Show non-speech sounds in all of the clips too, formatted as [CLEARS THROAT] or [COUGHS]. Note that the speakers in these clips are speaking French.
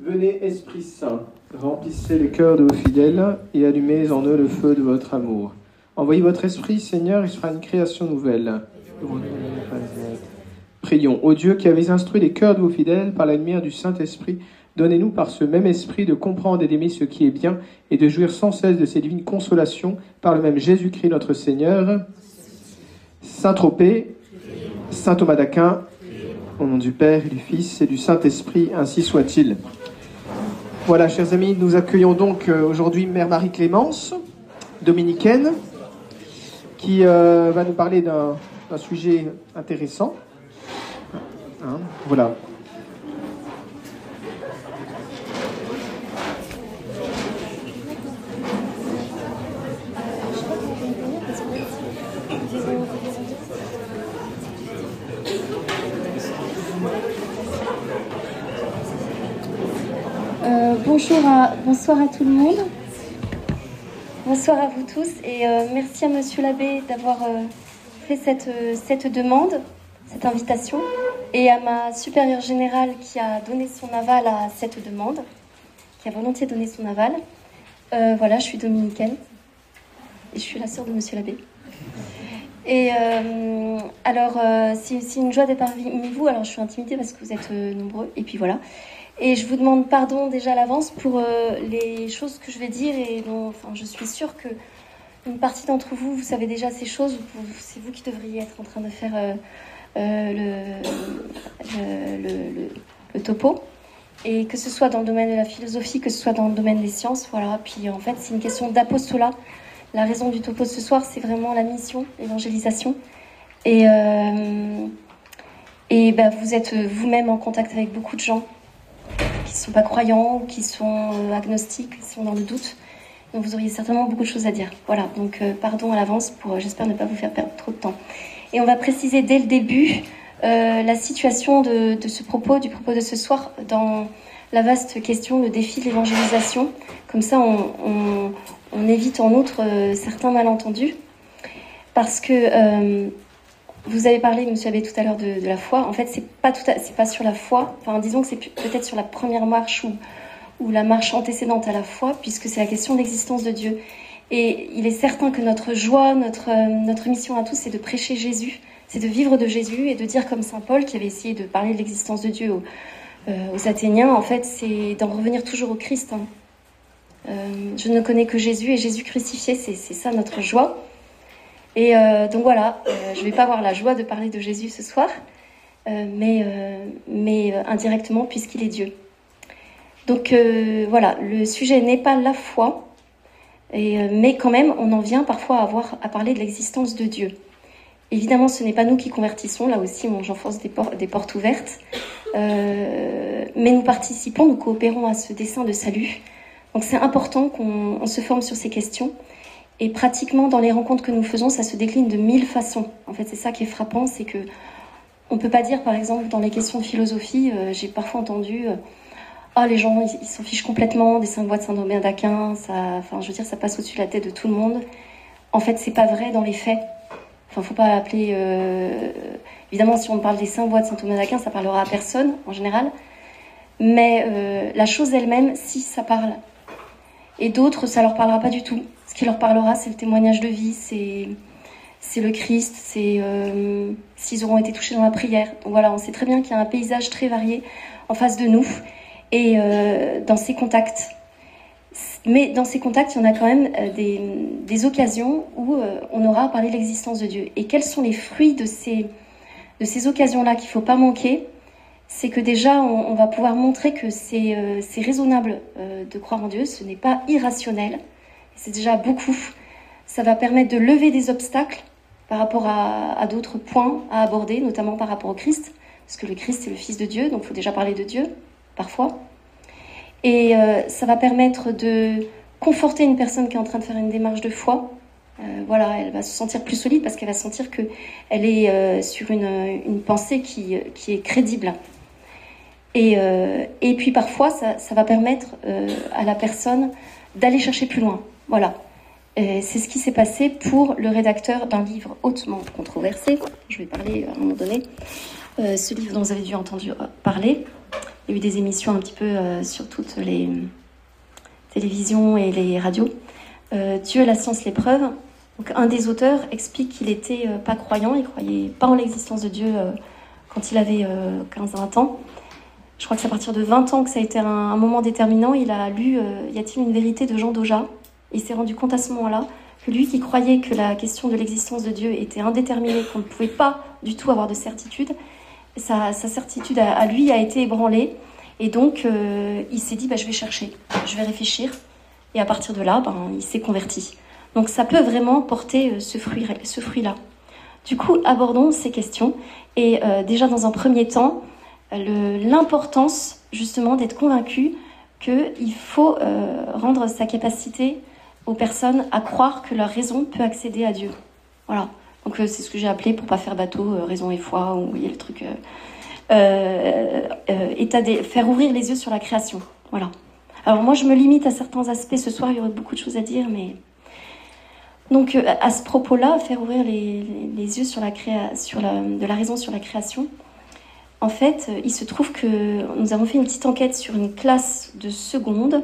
Venez, Esprit Saint, remplissez les cœurs de vos fidèles et allumez en eux le feu de votre amour. Envoyez votre Esprit, Seigneur, il fera une création nouvelle. Prions. Ô Dieu qui avez instruit les cœurs de vos fidèles par la lumière du Saint-Esprit, donnez-nous par ce même esprit de comprendre et d'aimer ce qui est bien et de jouir sans cesse de ces divines consolations par le même Jésus-Christ notre Seigneur. Saint-Tropez, Saint Thomas d'Aquin, au nom du Père et du Fils et du Saint-Esprit, ainsi soit-il. Voilà, chers amis, nous accueillons donc euh, aujourd'hui Mère Marie-Clémence, dominicaine, qui euh, va nous parler d'un sujet intéressant. Hein, voilà. Euh, bonsoir à tout le monde. Bonsoir à vous tous et euh, merci à Monsieur l'abbé d'avoir euh, fait cette, cette demande, cette invitation, et à ma supérieure générale qui a donné son aval à cette demande, qui a volontiers donné son aval. voilà, je suis dominicaine et je suis la sœur de Monsieur l'abbé. Et alors, c'est une joie d'être parmi vous. Alors, je suis intimidée parce que vous êtes nombreux. Et puis voilà. Et je vous demande pardon déjà à l'avance pour euh, les choses que je vais dire et enfin, je suis sûre que une partie d'entre vous, vous savez déjà ces choses, c'est vous qui devriez être en train de faire euh, euh, le, le, topo. Et que ce soit dans le domaine de la philosophie, que ce soit dans le domaine des sciences, voilà. Puis en fait, c'est une question d'apostolat. La raison du topo ce soir, c'est vraiment la mission, l'évangélisation. Et, et ben, vous êtes vous-même en contact avec beaucoup de gens qui ne sont pas croyants ou qui sont euh, agnostiques, qui sont dans le doute. Donc vous auriez certainement beaucoup de choses à dire. Voilà, donc euh, pardon à l'avance pour, euh, j'espère ne pas vous faire perdre trop de temps. Et on va préciser dès le début la situation de, ce propos, du propos de ce soir, dans la vaste question, le défi de l'évangélisation. Comme ça, on, évite en outre certains malentendus. Parce que vous avez parlé, Monsieur Abbé, tout à l'heure de, la foi. En fait, c'est pas pas sur la foi. Enfin, disons que c'est peut-être sur la première marche ou, ou la marche antécédente à la foi, puisque c'est la question de l'existence de Dieu. Et il est certain que notre joie, notre, euh, notre mission à tous, c'est de prêcher Jésus, c'est de vivre de Jésus et de dire comme Saint Paul, qui avait essayé de parler de l'existence de Dieu aux, euh, Athéniens, en fait, c'est d'en revenir toujours au Christ. Hein. Euh, je ne connais que Jésus et Jésus crucifié, c'est ça notre joie. Et euh, donc voilà, euh, je ne vais pas avoir la joie de parler de Jésus ce soir, euh, mais, mais indirectement puisqu'il est Dieu. Donc voilà, le sujet n'est pas la foi, mais quand même, on en vient parfois à parler de l'existence de Dieu. Évidemment, ce n'est pas nous qui convertissons, là aussi j'enfonce des, des portes ouvertes, mais nous participons, nous coopérons à ce dessein de salut. Donc c'est important qu'on se forme sur ces questions et pratiquement dans les rencontres que nous faisons, ça se décline de mille façons. En fait, c'est ça qui est frappant, c'est que on peut pas dire, par exemple, dans les questions de philosophie, euh, j'ai parfois entendu, euh, ah les gens ils s'en fichent complètement des cinq voies de Saint-Domingue d'Aquin, ça, enfin je veux dire, ça passe au-dessus de la tête de tout le monde. En fait, c'est pas vrai dans les faits. Enfin, faut pas appeler. Euh, évidemment, si on parle des cinq voies de Saint-Domingue d'Aquin, ça parlera à personne en général. Mais la chose elle-même, si ça parle. Et d'autres, ça leur parlera pas du tout. Ce qui leur parlera, c'est le témoignage de vie, c'est c'est le Christ, c'est euh, s'ils auront été touchés dans la prière. Donc voilà, on sait très bien qu'il y a un paysage très varié en face de nous et euh, dans ces contacts. Mais dans ces contacts, il y en a quand même euh, des, des, occasions où on aura parlé de l'existence de Dieu. Et quels sont les fruits de ces, de ces occasions-là qu'il ne faut pas manquer? C'est que déjà, on, on, va pouvoir montrer que c'est raisonnable de croire en Dieu, ce n'est pas irrationnel c'est déjà beaucoup. Ça va permettre de lever des obstacles par rapport à, d'autres points à aborder, notamment par rapport au Christ, parce que le Christ est le Fils de Dieu, donc il faut déjà parler de Dieu, parfois. Et euh, ça va permettre de conforter une personne qui est en train de faire une démarche de foi. Euh, voilà, elle va se sentir plus solide parce qu'elle va sentir qu'elle est euh, sur une, pensée qui, est crédible. Et, et puis parfois, ça, ça va permettre à la personne d'aller chercher plus loin. Voilà. C'est ce qui s'est passé pour le rédacteur d'un livre hautement controversé. Je vais parler à un moment donné. Euh, ce livre dont vous avez dû entendre parler. il y a eu des émissions un petit peu sur toutes les télévisions et les radios. Dieu, la science, l'épreuve. Donc un des auteurs explique qu'il n'était pas croyant, il croyait pas en l'existence de Dieu quand il avait 15-20 ans. Je crois que c'est à partir de 20 ans que ça a été un, moment déterminant. Il a lu Y a-t-il une vérité de Jean Doja? Il s'est rendu compte à ce moment-là que lui qui croyait que la question de l'existence de Dieu était indéterminée, qu'on ne pouvait pas du tout avoir de certitude, sa, certitude à, lui a été ébranlée. Et donc, euh, il s'est dit, bah, je vais chercher, je vais réfléchir. Et à partir de là, ben, il s'est converti. Donc, ça peut vraiment porter euh, ce fruit-là. Ce fruit du coup, abordons ces questions. Et euh, déjà, dans un premier temps, l'importance justement d'être convaincu qu'il faut rendre sa capacité aux personnes à croire que leur raison peut accéder à Dieu. Voilà. Donc euh, c'est ce que j'ai appelé, pour pas faire bateau, euh, raison et foi, ou y a le truc... Euh, des, faire ouvrir les yeux sur la création. Voilà. Alors moi je me limite à certains aspects. Ce soir il y aurait beaucoup de choses à dire, mais donc à ce propos-là, faire ouvrir les, yeux sur la créa, de la raison sur la création. En fait, il se trouve que nous avons fait une petite enquête sur une classe de seconde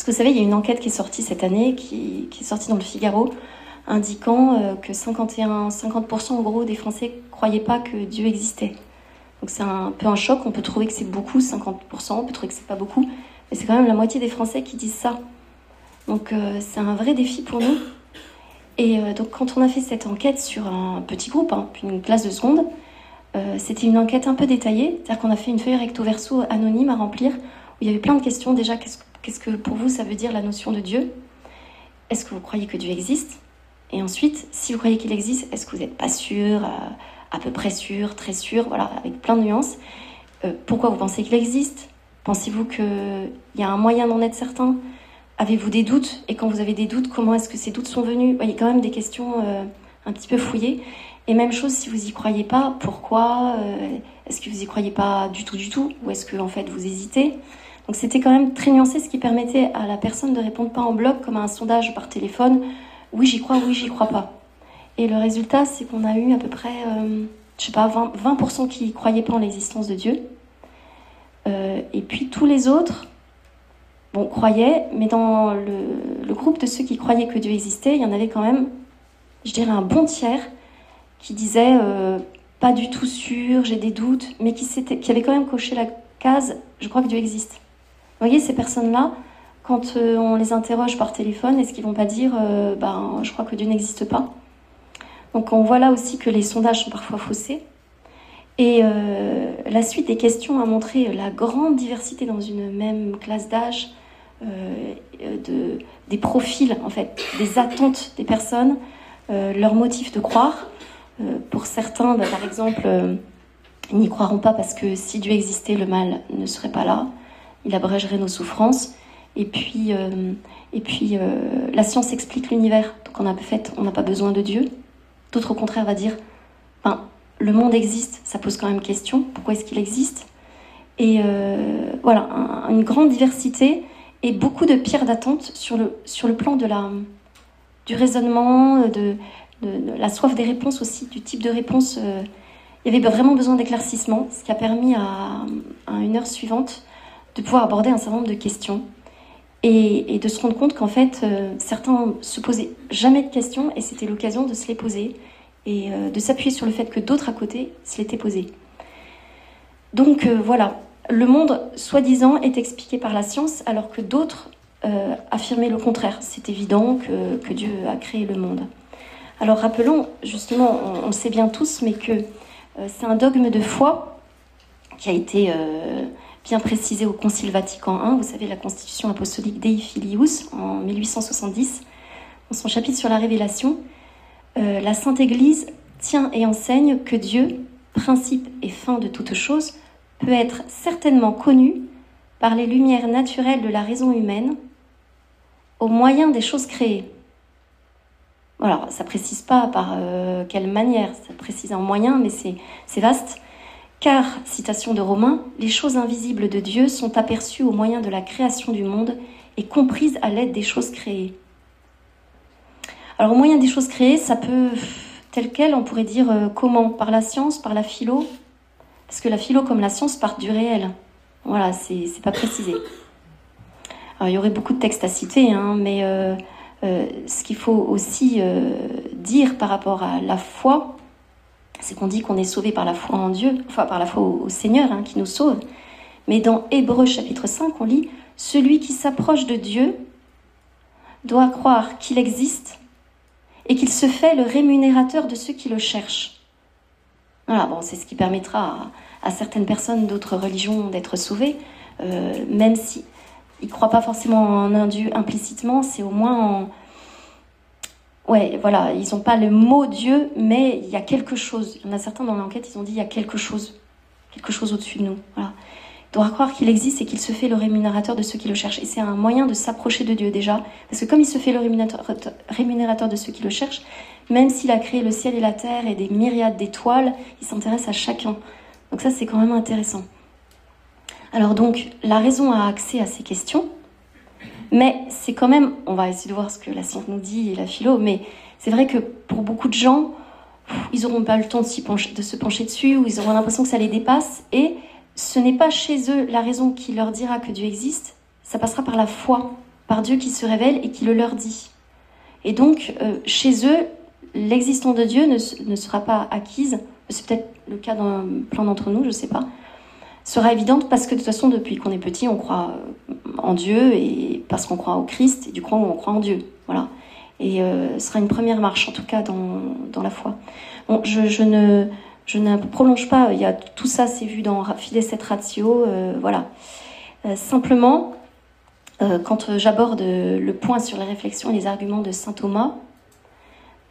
parce que vous savez, il y a une enquête qui est sortie cette année, qui, est sortie dans le Figaro, indiquant euh, que 51, 50% en gros des Français croyaient pas que Dieu existait. Donc c'est un peu un choc, on peut trouver que c'est beaucoup, 50%, on peut trouver que c'est pas beaucoup, mais c'est quand même la moitié des Français qui disent ça. Donc euh, c'est un vrai défi pour nous. Et euh, donc quand on a fait cette enquête sur un petit groupe, hein, puis une classe de seconde, c'était une enquête un peu détaillée, c'est-à-dire qu'on a fait une feuille recto verso anonyme à remplir, où il y avait plein de questions déjà, qu'est-ce Qu'est-ce que pour vous ça veut dire la notion de Dieu? Est-ce que vous croyez que Dieu existe? Et ensuite, si vous croyez qu'il existe, est-ce que vous n'êtes pas sûr, euh, à peu près sûr, très sûr, voilà, avec plein de nuances euh, Pourquoi vous pensez qu'il existe? Pensez-vous qu'il y a un moyen d'en être certain? Avez-vous des doutes? Et quand vous avez des doutes, comment est-ce que ces doutes sont venus? Il y a quand même des questions euh, un petit peu fouillées. Et même chose, si vous y croyez pas, pourquoi Est-ce que vous y croyez pas du tout, du tout? Ou est-ce que en fait vous hésitez? Donc c'était quand même très nuancé, ce qui permettait à la personne de répondre pas en bloc comme à un sondage par téléphone. Oui, j'y crois, oui, j'y crois pas. Et le résultat, c'est qu'on a eu à peu près, euh, je sais pas, 20%, 20 qui croyaient pas en l'existence de Dieu. Euh, et puis tous les autres, bon, croyaient, mais dans le, groupe de ceux qui croyaient que Dieu existait, il y en avait quand même, je dirais, un bon tiers qui disait euh, pas du tout sûr, j'ai des doutes, mais qui, qui avait quand même coché la case je crois que Dieu existe. Vous voyez, ces personnes-là, quand euh, on les interroge par téléphone, est-ce qu'ils vont pas dire euh, ben, je crois que Dieu n'existe pas? Donc on voit là aussi que les sondages sont parfois faussés. Et euh, la suite des questions a montré la grande diversité dans une même classe d'âge, de, des profils, en fait, des attentes des personnes, leur motif de croire. pour certains, ben, par exemple, ils n'y croiront pas parce que si Dieu existait, le mal ne serait pas là il abrégerait nos souffrances. Et puis, euh, euh, la science explique l'univers, donc on a fait, on n'a pas besoin de Dieu. D'autres au contraire va dire, ben, le monde existe, ça pose quand même question, pourquoi est-ce qu'il existe? Et euh, voilà, une grande diversité et beaucoup de pierres d'attente sur le, plan de la, du raisonnement, de, la soif des réponses aussi, du type de réponse. il y avait vraiment besoin d'éclaircissement, ce qui a permis à une heure suivante de pouvoir aborder un certain nombre de questions et, de se rendre compte qu'en fait, euh, certains se posaient jamais de questions et c'était l'occasion de se les poser et euh, de s'appuyer sur le fait que d'autres à côté se l'étaient posées. Donc euh, voilà, le monde, soi-disant, est expliqué par la science alors que d'autres affirmaient le contraire. C'est évident que, Dieu a créé le monde. Alors rappelons, justement, on, le sait bien tous, mais que c'est un dogme de foi qui a été bien précisé au Concile Vatican I, vous savez, la constitution apostolique Dei Filius en 1870, dans son chapitre sur la révélation, euh, la Sainte Église tient et enseigne que Dieu, principe et fin de toute chose, peut être certainement connu par les lumières naturelles de la raison humaine au moyen des choses créées. Voilà, ça précise pas par euh, quelle manière, ça précise un moyen, mais c'est vaste. Car, citation de Romain, les choses invisibles de Dieu sont aperçues au moyen de la création du monde et comprises à l'aide des choses créées. Alors, au moyen des choses créées, ça peut, tel quel, on pourrait dire euh, comment? Par la science, par la philo, Parce que la philo, comme la science, part du réel. Voilà, c'est pas précisé. Alors, il y aurait beaucoup de textes à citer, hein, mais euh, euh, ce qu'il faut aussi dire par rapport à la foi, c'est qu'on dit qu'on est sauvé par la foi en Dieu, enfin par la foi au, Seigneur hein, qui nous sauve. Mais dans Hébreu chapitre 5, on lit Celui qui s'approche de Dieu doit croire qu'il existe et qu'il se fait le rémunérateur de ceux qui le cherchent. Voilà, bon, c'est ce qui permettra à, certaines personnes d'autres religions d'être sauvées, euh, même si ils ne croient pas forcément en un Dieu implicitement, c'est au moins en, ouais, voilà, ils n'ont pas le mot Dieu, mais il y a quelque chose. Il y en a certains dans l'enquête, ils ont dit il y a quelque chose, quelque chose au-dessus de nous. Voilà. Il doit croire qu'il existe et qu'il se fait le rémunérateur de ceux qui le cherchent. Et c'est un moyen de s'approcher de Dieu déjà, parce que comme il se fait le rémunérateur de ceux qui le cherchent, même s'il a créé le ciel et la terre et des myriades d'étoiles, il s'intéresse à chacun. Donc ça, c'est quand même intéressant. Alors donc, la raison a accès à ces questions, mais c'est quand même, on va essayer de voir ce que la science nous dit et la philo, mais c'est vrai que pour beaucoup de gens, ils n'auront pas le temps de, se pencher dessus, ou ils auront l'impression que ça les dépasse, et ce n'est pas chez eux la raison qui leur dira que Dieu existe, ça passera par la foi, par Dieu qui se révèle et qui le leur dit. Et donc, euh, chez eux, l'existence de Dieu ne, ne, sera pas acquise, c'est peut-être le cas dans plein d'entre nous, je ne sais pas, sera évidente parce que de toute façon, depuis qu'on est petit, on croit en Dieu et parce qu'on croit au Christ du coup, on croit en Dieu. Voilà. Et euh, ce sera une première marche, en tout cas, dans, la foi. Bon, je, ne, prolonge pas, il y tout ça, c'est vu dans Fides et Ratio, euh, voilà. Euh, simplement, quand j'aborde le point sur les réflexions et les arguments de saint Thomas,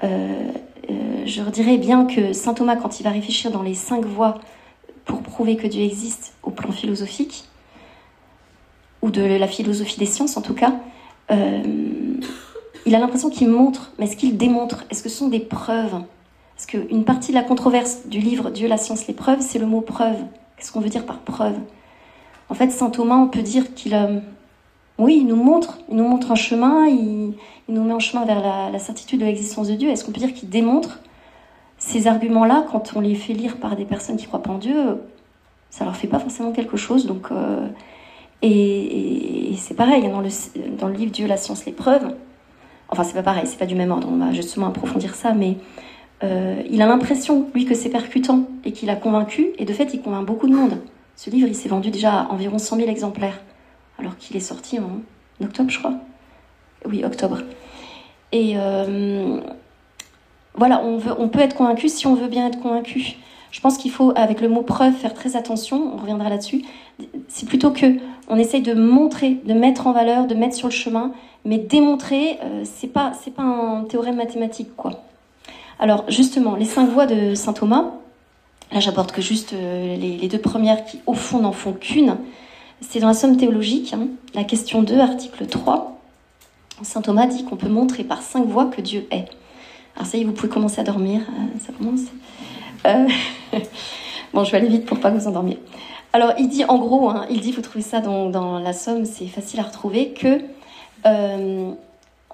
je dirais bien que saint Thomas, quand il va réfléchir dans les cinq voies pour prouver que Dieu existe au plan philosophique, ou de la philosophie des sciences en tout cas, euh, il a l'impression qu'il montre, mais est-ce qu'il démontre Est-ce que ce sont des preuves? Parce qu'une partie de la controverse du livre Dieu, la science, les preuves, c'est le mot preuve. Qu'est-ce qu'on veut dire par preuve? En fait, saint Thomas, on peut dire qu'il, euh, oui, nous montre, il nous montre un chemin, il, nous met en chemin vers la, la certitude de l'existence de Dieu. Est-ce qu'on peut dire qu'il démontre ces arguments-là, quand on les fait lire par des personnes qui croient pas en Dieu, ça leur fait pas forcément quelque chose. Donc, euh, et, c'est pareil dans le, dans le livre Dieu, la science, les preuves. Enfin, c'est pas pareil, c'est pas du même ordre. On va justement approfondir ça, mais euh, il a l'impression, lui, que c'est percutant et qu'il a convaincu. Et de fait, il convainc beaucoup de monde. Ce livre, il s'est vendu déjà à environ 100 000 exemplaires, alors qu'il est sorti en octobre, je crois. Oui, octobre. Et euh, voilà, on, peut être convaincu si on veut bien être convaincu. Je pense qu'il faut, avec le mot preuve, faire très attention. On reviendra là-dessus. C'est plutôt que on essaye de montrer, de mettre en valeur, de mettre sur le chemin, mais démontrer, euh, c'est pas, un théorème mathématique, quoi. Alors, justement, les cinq voies de saint Thomas. Là, j'apporte que juste euh, les, deux premières qui, au fond, n'en font qu'une. C'est dans la Somme théologique, hein, la question 2, article 3. Saint Thomas dit qu'on peut montrer par cinq voies que Dieu est. Alors ça y est, vous pouvez commencer à dormir. Euh, ça commence. Euh, [LAUGHS] bon, je vais aller vite pour pas vous endormir. Alors, il dit en gros, hein, il dit, vous trouvez ça dans, la Somme, c'est facile à retrouver, que euh,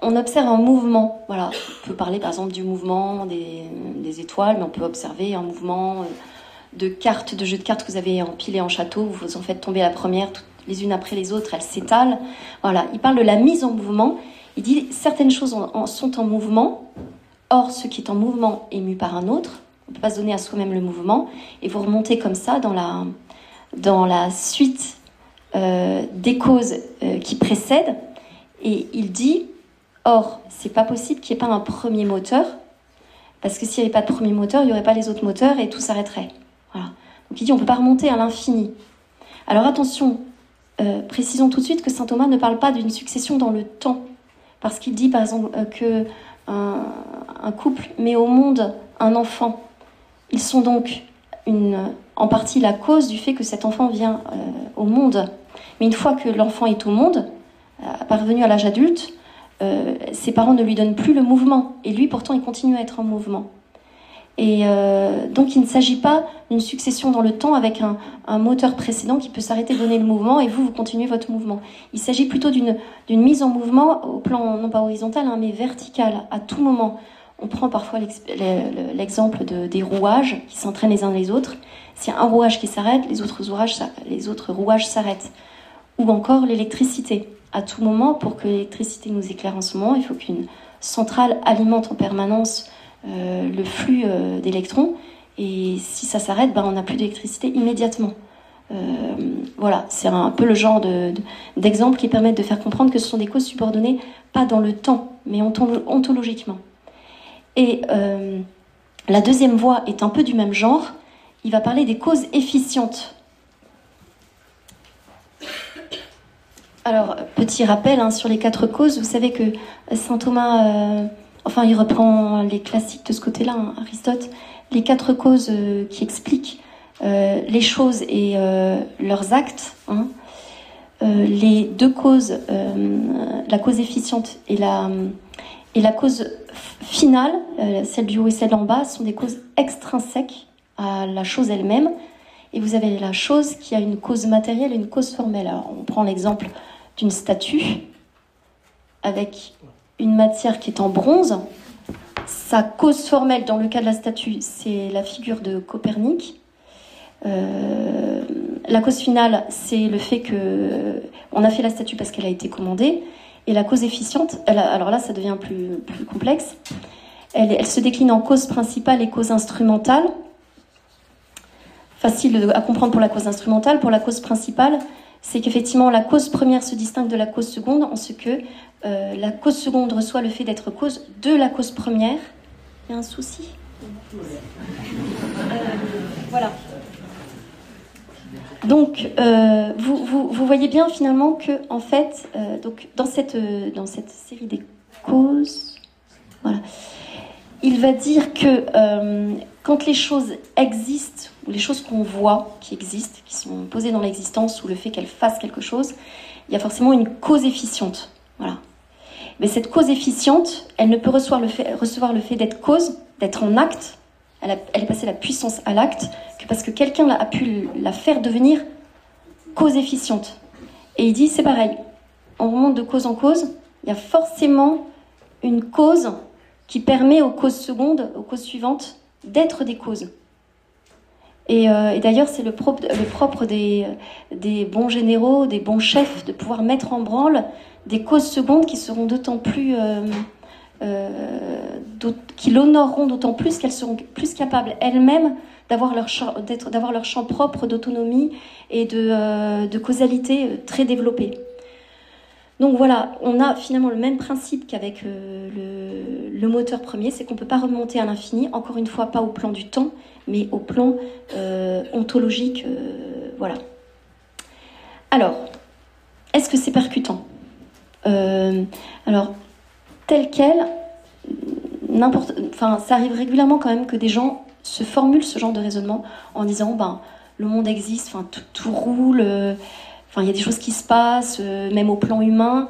on observe un mouvement. Voilà, on peut parler par exemple du mouvement des, étoiles, mais on peut observer un mouvement de cartes, de jeux de cartes que vous avez empilées en château. Vous en faites tomber la première, les unes après les autres, elles s'étalent. Voilà, il parle de la mise en mouvement. Il dit certaines choses sont en mouvement, Or, ce qui est en mouvement est mu par un autre. On ne peut pas se donner à soi-même le mouvement. Et vous remontez comme ça dans la, suite euh, des causes euh, qui précèdent. Et il dit, or, c'est pas possible qu'il n'y ait pas un premier moteur. Parce que s'il n'y avait pas de premier moteur, il n'y aurait pas les autres moteurs et tout s'arrêterait. Voilà. Donc il dit, on ne peut pas remonter à l'infini. Alors attention, euh, précisons tout de suite que saint Thomas ne parle pas d'une succession dans le temps. Parce qu'il dit, par exemple, que un, couple met au monde un enfant. Ils sont donc en partie la cause du fait que cet enfant vient euh, au monde. Mais une fois que l'enfant est au monde, euh, parvenu à l'âge adulte, euh, ses parents ne lui donnent plus le mouvement. Et lui, pourtant, il continue à être en mouvement. Et euh, donc il ne s'agit pas d'une succession dans le temps avec un, moteur précédent qui peut s'arrêter, donner le mouvement et vous, vous continuez votre mouvement. Il s'agit plutôt d'une mise en mouvement au plan, non pas horizontal, hein, mais vertical, à tout moment. On prend parfois l'exemple de, des rouages qui s'entraînent les uns les autres. Si un rouage qui s'arrête, les les autres rouages s'arrêtent. Ou encore l'électricité. À tout moment, pour que l'électricité nous éclaire en ce moment, il faut qu'une centrale alimente en permanence euh, le flux euh, d'électrons. Et si ça s'arrête, ben, on n'a plus d'électricité immédiatement. Euh, voilà, c'est un peu le genre d'exemple qui permettent de faire comprendre que ce sont des causes subordonnées, pas dans le temps, mais ontologiquement. Et la deuxième voie est un peu du même genre. Il va parler des causes efficientes. Alors, petit rappel hein, sur les quatre causes. Vous savez que saint Thomas enfin il reprend les classiques de ce côté-là, hein, Aristote, les quatre causes euh, qui expliquent euh, les choses et euh, leurs actes. Hein. les deux causes, la cause efficiente et la, et la cause finale, celle du haut et celle d'en bas, sont des causes extrinsèques à la chose elle-même. Et vous avez la chose qui a une cause matérielle et une cause formelle. Alors, on prend l'exemple d'une statue avec une matière qui est en bronze. Sa cause formelle, dans le cas de la statue, c'est la figure de Copernic. Euh, la cause finale, c'est le fait que on a fait la statue parce qu'elle a été commandée. Et la cause efficiente, alors là, ça devient plus, complexe. Elle, se décline en cause principale et cause instrumentale. Facile à comprendre pour la cause instrumentale. Pour la cause principale, c'est qu'effectivement la cause première se distingue de la cause seconde en ce que euh, la cause seconde reçoit le fait d'être cause de la cause première. Il y a un souci? Euh, Voilà. Donc, euh, vous, voyez bien finalement que, en fait, dans, cette, série des causes, il va dire que quand les choses existent, les choses qu'on voit qui existent, qui sont posées dans l'existence, ou le fait qu'elles fassent quelque chose, il y a forcément une cause efficiente. Voilà. Mais cette cause efficiente, elle ne peut recevoir le fait, fait d'être cause, d'être en acte, elle, elle, est passée la puissance à l'acte, que parce que quelqu'un a pu la faire devenir cause efficiente. Et il dit, c'est pareil, on remonte de cause en cause, il y a forcément une cause qui permet aux causes secondes, aux causes suivantes, d'être des causes. Et, euh, et d'ailleurs, c'est le, propre, des, bons généraux, des bons chefs, de pouvoir mettre en branle des causes secondes qui seront d'autant plus. Euh, euh, qui l'honoreront d'autant plus qu'elles seront plus capables elles-mêmes d'avoir leur, champ, leur champ propre d'autonomie et de, euh, de causalité très développé. Donc voilà, on a finalement le même principe qu'avec euh, le, moteur premier, c'est qu'on ne peut pas remonter à l'infini, encore une fois pas au plan du temps, mais au plan euh, ontologique. voilà. Alors, est-ce que c'est percutant? Euh, alors, tel quel, n'importe, enfin, ça arrive régulièrement quand même que des gens se formulent ce genre de raisonnement en disant, ben, le monde existe, tout, roule, euh, il y a des choses qui se passent, euh, même au plan humain.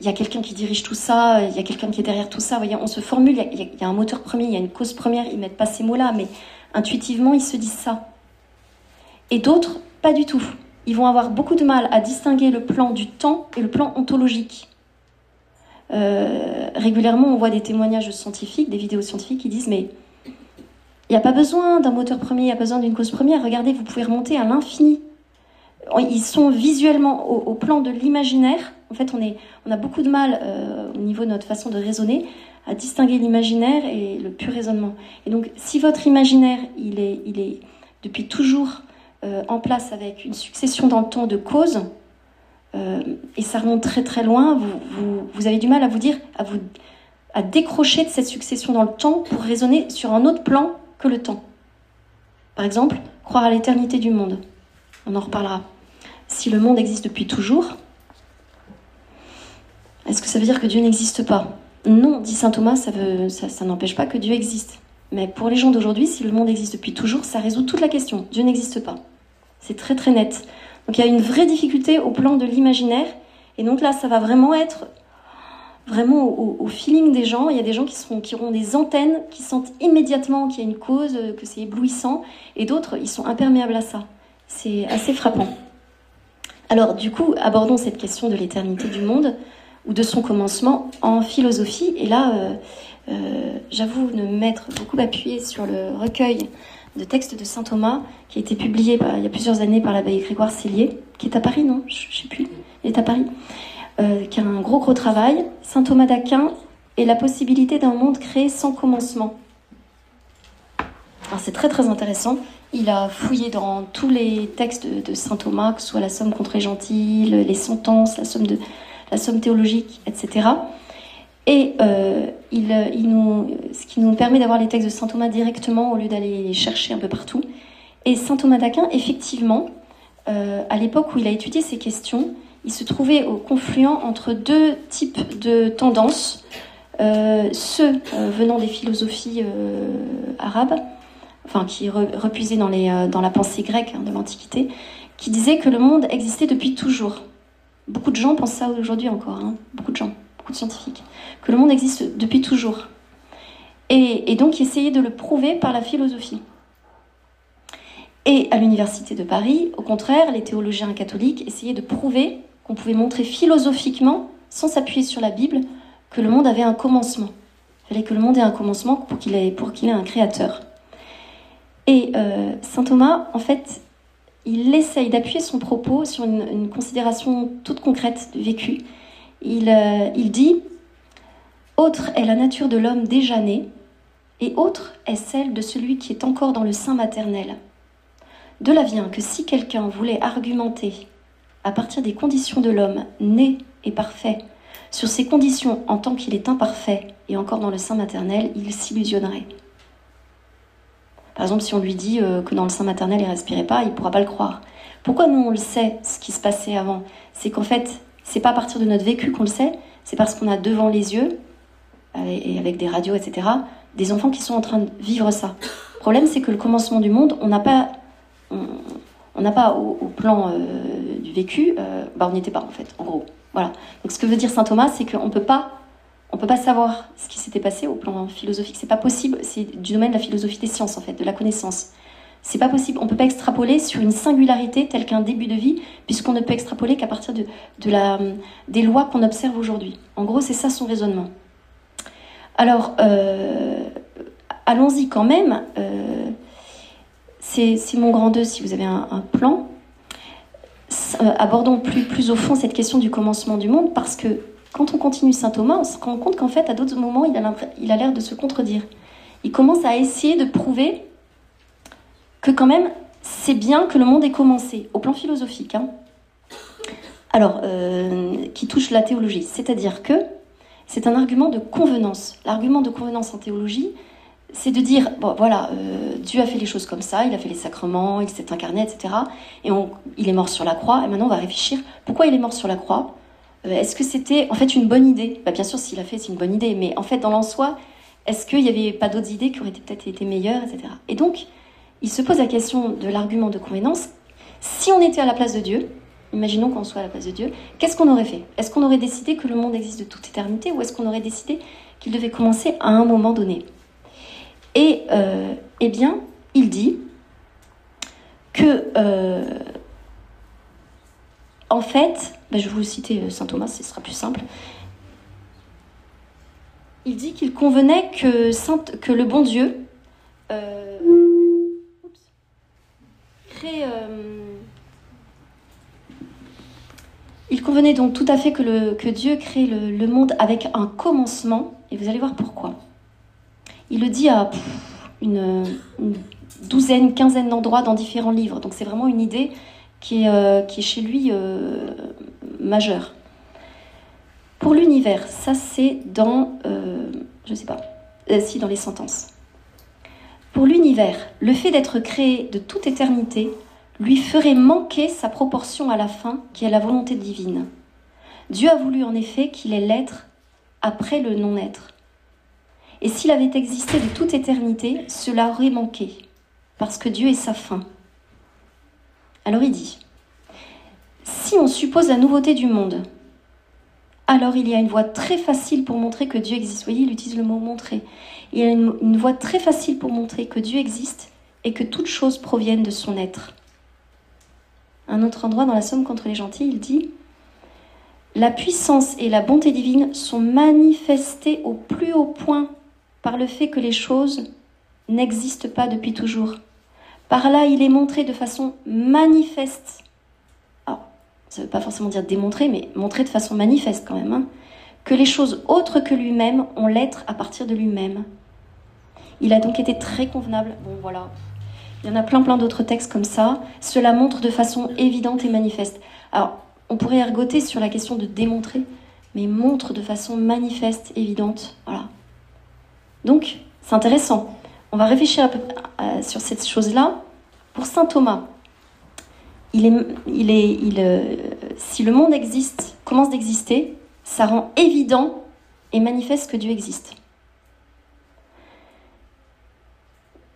Il y a quelqu'un qui dirige tout ça, il y a quelqu'un qui est derrière tout ça. Voyez, on se formule, il y, a, un moteur premier, il y a une cause première, ils mettent pas ces mots-là, mais intuitivement, ils se disent ça. Et d'autres, pas du tout ils vont avoir beaucoup de mal à distinguer le plan du temps et le plan ontologique. Euh, régulièrement, on voit des témoignages scientifiques, des vidéos scientifiques qui disent mais il n'y a pas besoin d'un moteur premier, il n'y a pas besoin d'une cause première. Regardez, vous pouvez remonter à l'infini. Ils sont visuellement au, plan de l'imaginaire. En fait, on, a beaucoup de mal euh, au niveau de notre façon de raisonner à distinguer l'imaginaire et le pur raisonnement. Et donc, si votre imaginaire, il est, depuis toujours euh, en place avec une succession dans le temps de causes, euh, et ça remonte très très loin, vous, vous, avez du mal à vous dire, à vous à décrocher de cette succession dans le temps pour raisonner sur un autre plan que le temps. Par exemple, croire à l'éternité du monde. On en reparlera. Si le monde existe depuis toujours, est-ce que ça veut dire que Dieu n'existe pas? Non, dit saint Thomas, ça, ça, n'empêche pas que Dieu existe. Mais pour les gens d'aujourd'hui, si le monde existe depuis toujours, ça résout toute la question. Dieu n'existe pas. C'est très très net. Donc il y a une vraie difficulté au plan de l'imaginaire. Et donc là, ça va vraiment être vraiment au, feeling des gens. Il y a des gens qui, qui auront des antennes, qui sentent immédiatement qu'il y a une cause, que c'est éblouissant. Et d'autres, ils sont imperméables à ça. C'est assez frappant. Alors du coup, abordons cette question de l'éternité du monde. ou de son commencement en philosophie. Et là, euh, euh, j'avoue ne m'être beaucoup appuyé sur le recueil de textes de saint Thomas qui a été publié bah, il y a plusieurs années par l'abbé Grégoire Cellier, qui est à Paris, non? Je ne sais plus. Il est à Paris. Euh, qui a un gros gros travail. Saint Thomas d'Aquin et la possibilité d'un monde créé sans commencement. C'est très très intéressant. Il a fouillé dans tous les textes de, saint Thomas, que ce soit la Somme contre les gentils, les sentences, la Somme, théologique, etc. Et euh, nous, ce qui nous permet d'avoir les textes de saint Thomas directement au lieu d'aller les chercher un peu partout. Et saint Thomas d'Aquin, effectivement, euh, à l'époque où il a étudié ces questions, il se trouvait au confluent entre deux types de tendances, euh, ceux venant des philosophies arabes, qui repuisaient dans, les, dans la pensée grecque hein, de l'Antiquité, qui disaient que le monde existait depuis toujours. Beaucoup de gens pensent ça aujourd'hui encore, hein, beaucoup de gens beaucoup de scientifiques, que le monde existe depuis toujours. Et, donc essayer de le prouver par la philosophie. Et à l'université de Paris, au contraire, les théologiens catholiques essayaient de prouver qu'on pouvait montrer philosophiquement, sans s'appuyer sur la Bible, que le monde avait un commencement. Il fallait que le monde ait un commencement pour qu'il ait un créateur. Et euh, saint Thomas, en fait, il essaye d'appuyer son propos sur une, considération toute concrète du vécu euh, il, dit Autre est la nature de l'homme déjà né, et autre est celle de celui qui est encore dans le sein maternel. De là vient que si quelqu'un voulait argumenter à partir des conditions de l'homme né et parfait, sur ces conditions en tant qu'il est imparfait et encore dans le sein maternel, il s'illusionnerait. Par exemple, si on lui dit euh, que dans le sein maternel il respirait pas, il ne pourra pas le croire. Pourquoi nous on le sait, ce qui se passait avant? C'est qu'en fait, c'est pas à partir de notre vécu qu'on le sait, c'est parce qu'on a devant les yeux, et avec des radios, etc., des enfants qui sont en train de vivre ça. Le problème, c'est que le commencement du monde, on n'a pas, on n'a pas au, plan euh, du vécu, euh, bah on n'y était pas en fait, en gros. Voilà. Donc ce que veut dire saint Thomas, c'est qu'on peut pas, on peut pas savoir ce qui s'était passé au plan philosophique. C'est pas possible. C'est du domaine de la philosophie des sciences en fait, de la connaissance. C'est pas possible. On peut pas extrapoler sur une singularité telle qu'un début de vie, puisqu'on ne peut extrapoler qu'à partir de, la, des lois qu'on observe aujourd'hui. En gros, c'est ça son raisonnement. Alors, euh, allons-y quand même. Euh, c'est mon grand 2 si vous avez un, plan. Euh, abordons plus, plus au fond cette question du commencement du monde, parce que quand on continue saint Thomas, on se rend compte qu'en fait, à d'autres moments, il a l'air de se contredire. Il commence à essayer de prouver que quand même, c'est bien que le monde ait commencé, au plan philosophique. Hein. Alors, euh, qui touche la théologie. C'est-à-dire que c'est un argument de convenance. L'argument de convenance en théologie, c'est de dire, voilà, euh, Dieu a fait les choses comme ça, il a fait les sacrements, il s'est incarné, etc. Et il est mort sur la croix, et maintenant on va réfléchir, pourquoi il est mort sur la croix Est-ce que c'était en fait une bonne idée? Bah, Bien sûr, s'il a fait, c'est une bonne idée, mais en fait, dans l'en soi, est-ce qu'il n'y avait pas d'autres idées qui auraient peut-être été meilleures, etc. Et donc, il se pose la question de l'argument de convenance. Si on était à la place de Dieu, imaginons qu'on soit à la place de Dieu, qu'est-ce qu'on aurait fait? Est-ce qu'on aurait décidé que le monde existe de toute éternité ou est-ce qu'on aurait décidé qu'il devait commencer à un moment donné? Et euh, eh bien, il dit que, euh, en fait, je vais vous citer euh, saint Thomas, ce sera plus simple. Il dit qu'il convenait que, que le bon Dieu euh, il convenait donc tout à fait que, le, que Dieu crée le, monde avec un commencement, et vous allez voir pourquoi. Il le dit à une, douzaine, quinzaine d'endroits dans différents livres, donc c'est vraiment une idée qui est, euh, qui est chez lui euh, majeure. Pour l'univers, ça c'est dans, je sais pas, si dans les sentences. Pour l'univers, le fait d'être créé de toute éternité lui ferait manquer sa proportion à la fin, qui est la volonté divine. Dieu a voulu en effet qu'il ait l'être après le non-être. Et s'il avait existé de toute éternité, cela aurait manqué, parce que Dieu est sa fin. Alors il dit, si on suppose la nouveauté du monde, alors il y a une voie très facile pour montrer que Dieu existe. Vous voyez, il utilise le mot montrer. Il y a une, voie très facile pour montrer que Dieu existe et que toutes choses proviennent de son être. Un autre endroit dans la Somme contre les gentils, il dit La puissance et la bonté divine sont manifestées au plus haut point par le fait que les choses n'existent pas depuis toujours. Par là, il est montré de façon manifeste. Ça ne veut pas forcément dire démontrer, mais montrer de façon manifeste quand même. Hein, que les choses autres que lui-même ont l'être à partir de lui-même. Il a donc été très convenable. Bon, voilà. Il y en a plein, plein d'autres textes comme ça. Cela montre de façon évidente et manifeste. Alors, on pourrait ergoter sur la question de démontrer, mais montre de façon manifeste, évidente. Voilà. Donc, c'est intéressant. On va réfléchir un peu sur cette chose-là. Pour saint Thomas, il est, euh, si le monde existe, commence d'exister, ça rend évident et manifeste que Dieu existe.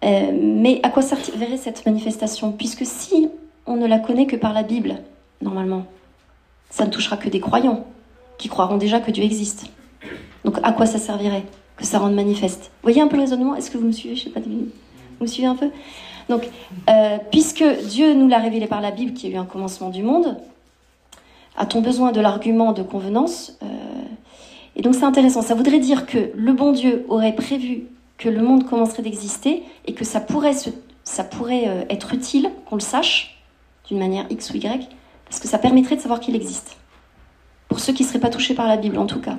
Euh, mais à quoi servirait cette manifestation? Puisque si on ne la connaît que par la Bible, normalement, ça ne touchera que des croyants qui croiront déjà que Dieu existe. Donc à quoi ça servirait que ça rende manifeste? Voyez un peu le raisonnement? Est-ce que vous me suivez? Je sais pas. Vous me suivez un peu? Donc, euh, puisque Dieu nous l'a révélé par la Bible, qui a eu un commencement du monde, a-t-on besoin de l'argument de convenance euh, Et donc c'est intéressant. Ça voudrait dire que le bon Dieu aurait prévu que le monde commencerait d'exister et que ça pourrait, ça pourrait euh, être utile qu'on le sache d'une manière X ou Y, parce que ça permettrait de savoir qu'il existe. Pour ceux qui ne seraient pas touchés par la Bible, en tout cas.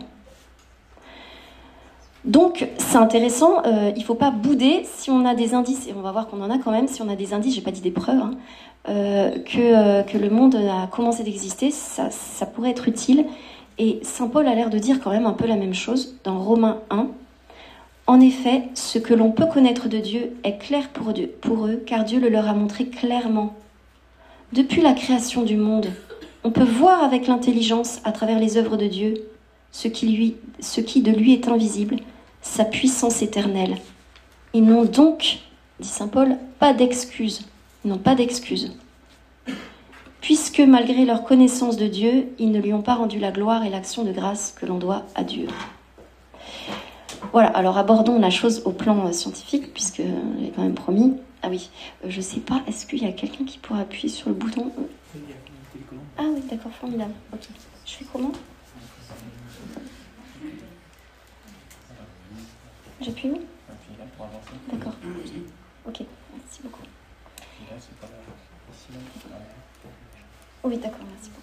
Donc, c'est intéressant, euh, il ne faut pas bouder si on a des indices, et on va voir qu'on en a quand même, si on a des indices, j'ai pas dit des preuves, hein, euh, que, que, le monde a commencé d'exister, ça, ça, pourrait être utile. Et Saint Paul a l'air de dire quand même un peu la même chose dans Romains 1. En effet, ce que l'on peut connaître de Dieu est clair pour, eux, car Dieu le leur a montré clairement. Depuis la création du monde, on peut voir avec l'intelligence, à travers les œuvres de Dieu, ce qui de lui est invisible, sa puissance éternelle. Ils n'ont donc, dit Saint Paul, pas d'excuses. Ils n'ont pas d'excuses. Puisque malgré leur connaissance de Dieu, ils ne lui ont pas rendu la gloire et l'action de grâce que l'on doit à Dieu. Voilà, alors abordons la chose au plan euh, scientifique, puisque j'ai quand même promis. Ah oui, euh, je sais pas, est-ce qu'il y a quelqu'un qui pourrait appuyer sur le bouton? Ah oui, d'accord, formidable. Ok. Je fais comment? J'appuie où D'accord. Ok, merci beaucoup. Oui, d'accord, merci beaucoup.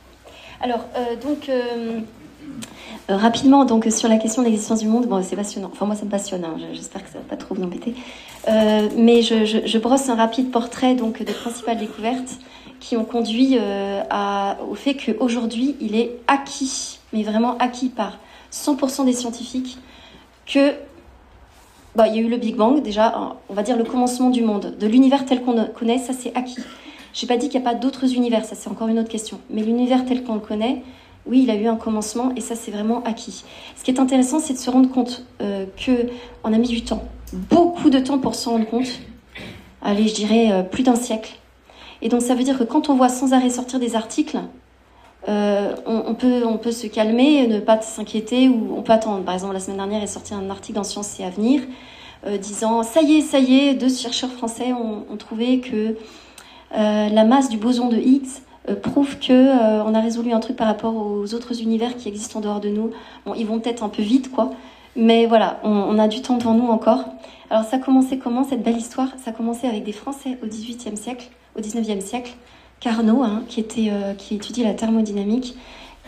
Alors, euh, donc, euh, euh, rapidement, donc, sur la question de l'existence du monde, bon, c'est passionnant. Enfin, moi, ça me passionne. Hein. J'espère que ça va pas trop vous embêter. mais je, je, brosse un rapide portrait donc des principales découvertes qui ont conduit à, au fait qu'aujourd'hui, il est acquis, mais vraiment acquis par 100% des scientifiques, que bah, il y a eu le Big Bang, déjà, on va dire le commencement du monde. De l'univers tel qu'on le connaît, ça c'est acquis. Je n'ai pas dit qu'il n'y a pas d'autres univers, ça c'est encore une autre question. Mais l'univers tel qu'on le connaît, oui, il a eu un commencement et ça c'est vraiment acquis. Ce qui est intéressant, c'est de se rendre compte euh, qu'on a mis du temps, beaucoup de temps pour s'en rendre compte. Allez, je dirais euh, plus d'un siècle. Et donc ça veut dire que quand on voit sans arrêt sortir des articles, euh, on, peut, on peut se calmer, ne pas s'inquiéter, ou on peut attendre. Par exemple, la semaine dernière est sorti un article dans Science et Avenir euh, disant ça y est, ça y est, deux chercheurs français ont, trouvé que euh, la masse du boson de Higgs prouve que on a résolu un truc par rapport aux autres univers qui existent en dehors de nous. Bon, ils vont peut-être un peu vite, quoi, mais voilà, on, on, a du temps devant nous encore. Alors ça a commencé comment cette belle histoire? Ça a commencé avec des Français au XVIIIe siècle, au XIXe siècle, Carnot, hein, qui, était, euh, qui étudie la thermodynamique,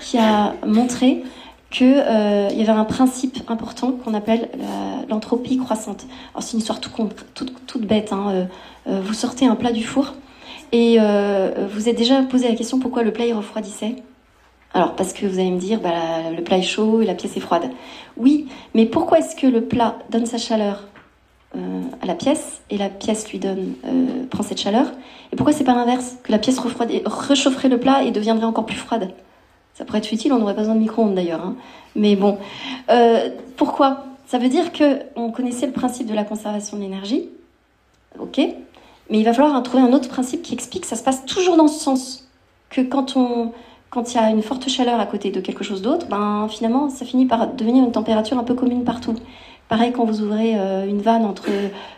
qui a montré qu'il euh, y avait un principe important qu'on appelle l'entropie croissante. C'est une histoire toute, bête. Hein, euh, vous sortez un plat du four et vous êtes déjà posé la question pourquoi le plat il refroidissait. Alors parce que vous allez me dire bah, le plat est chaud et la pièce est froide. Oui, mais pourquoi est-ce que le plat donne sa chaleur? À la pièce et la pièce lui donne euh, prend cette chaleur. Et pourquoi c'est pas l'inverse? Que la pièce réchaufferait le plat et deviendrait encore plus froide Ça pourrait être utile, on n'aurait pas besoin de micro-ondes d'ailleurs. Hein. Mais bon, euh, pourquoi? Ça veut dire que on connaissait le principe de la conservation de l'énergie, ok, mais il va falloir trouver un autre principe qui explique que ça se passe toujours dans ce sens que quand on quand il y a une forte chaleur à côté de quelque chose d'autre, ben finalement ça finit par devenir une température un peu commune partout. Pareil, quand vous ouvrez euh, une vanne entre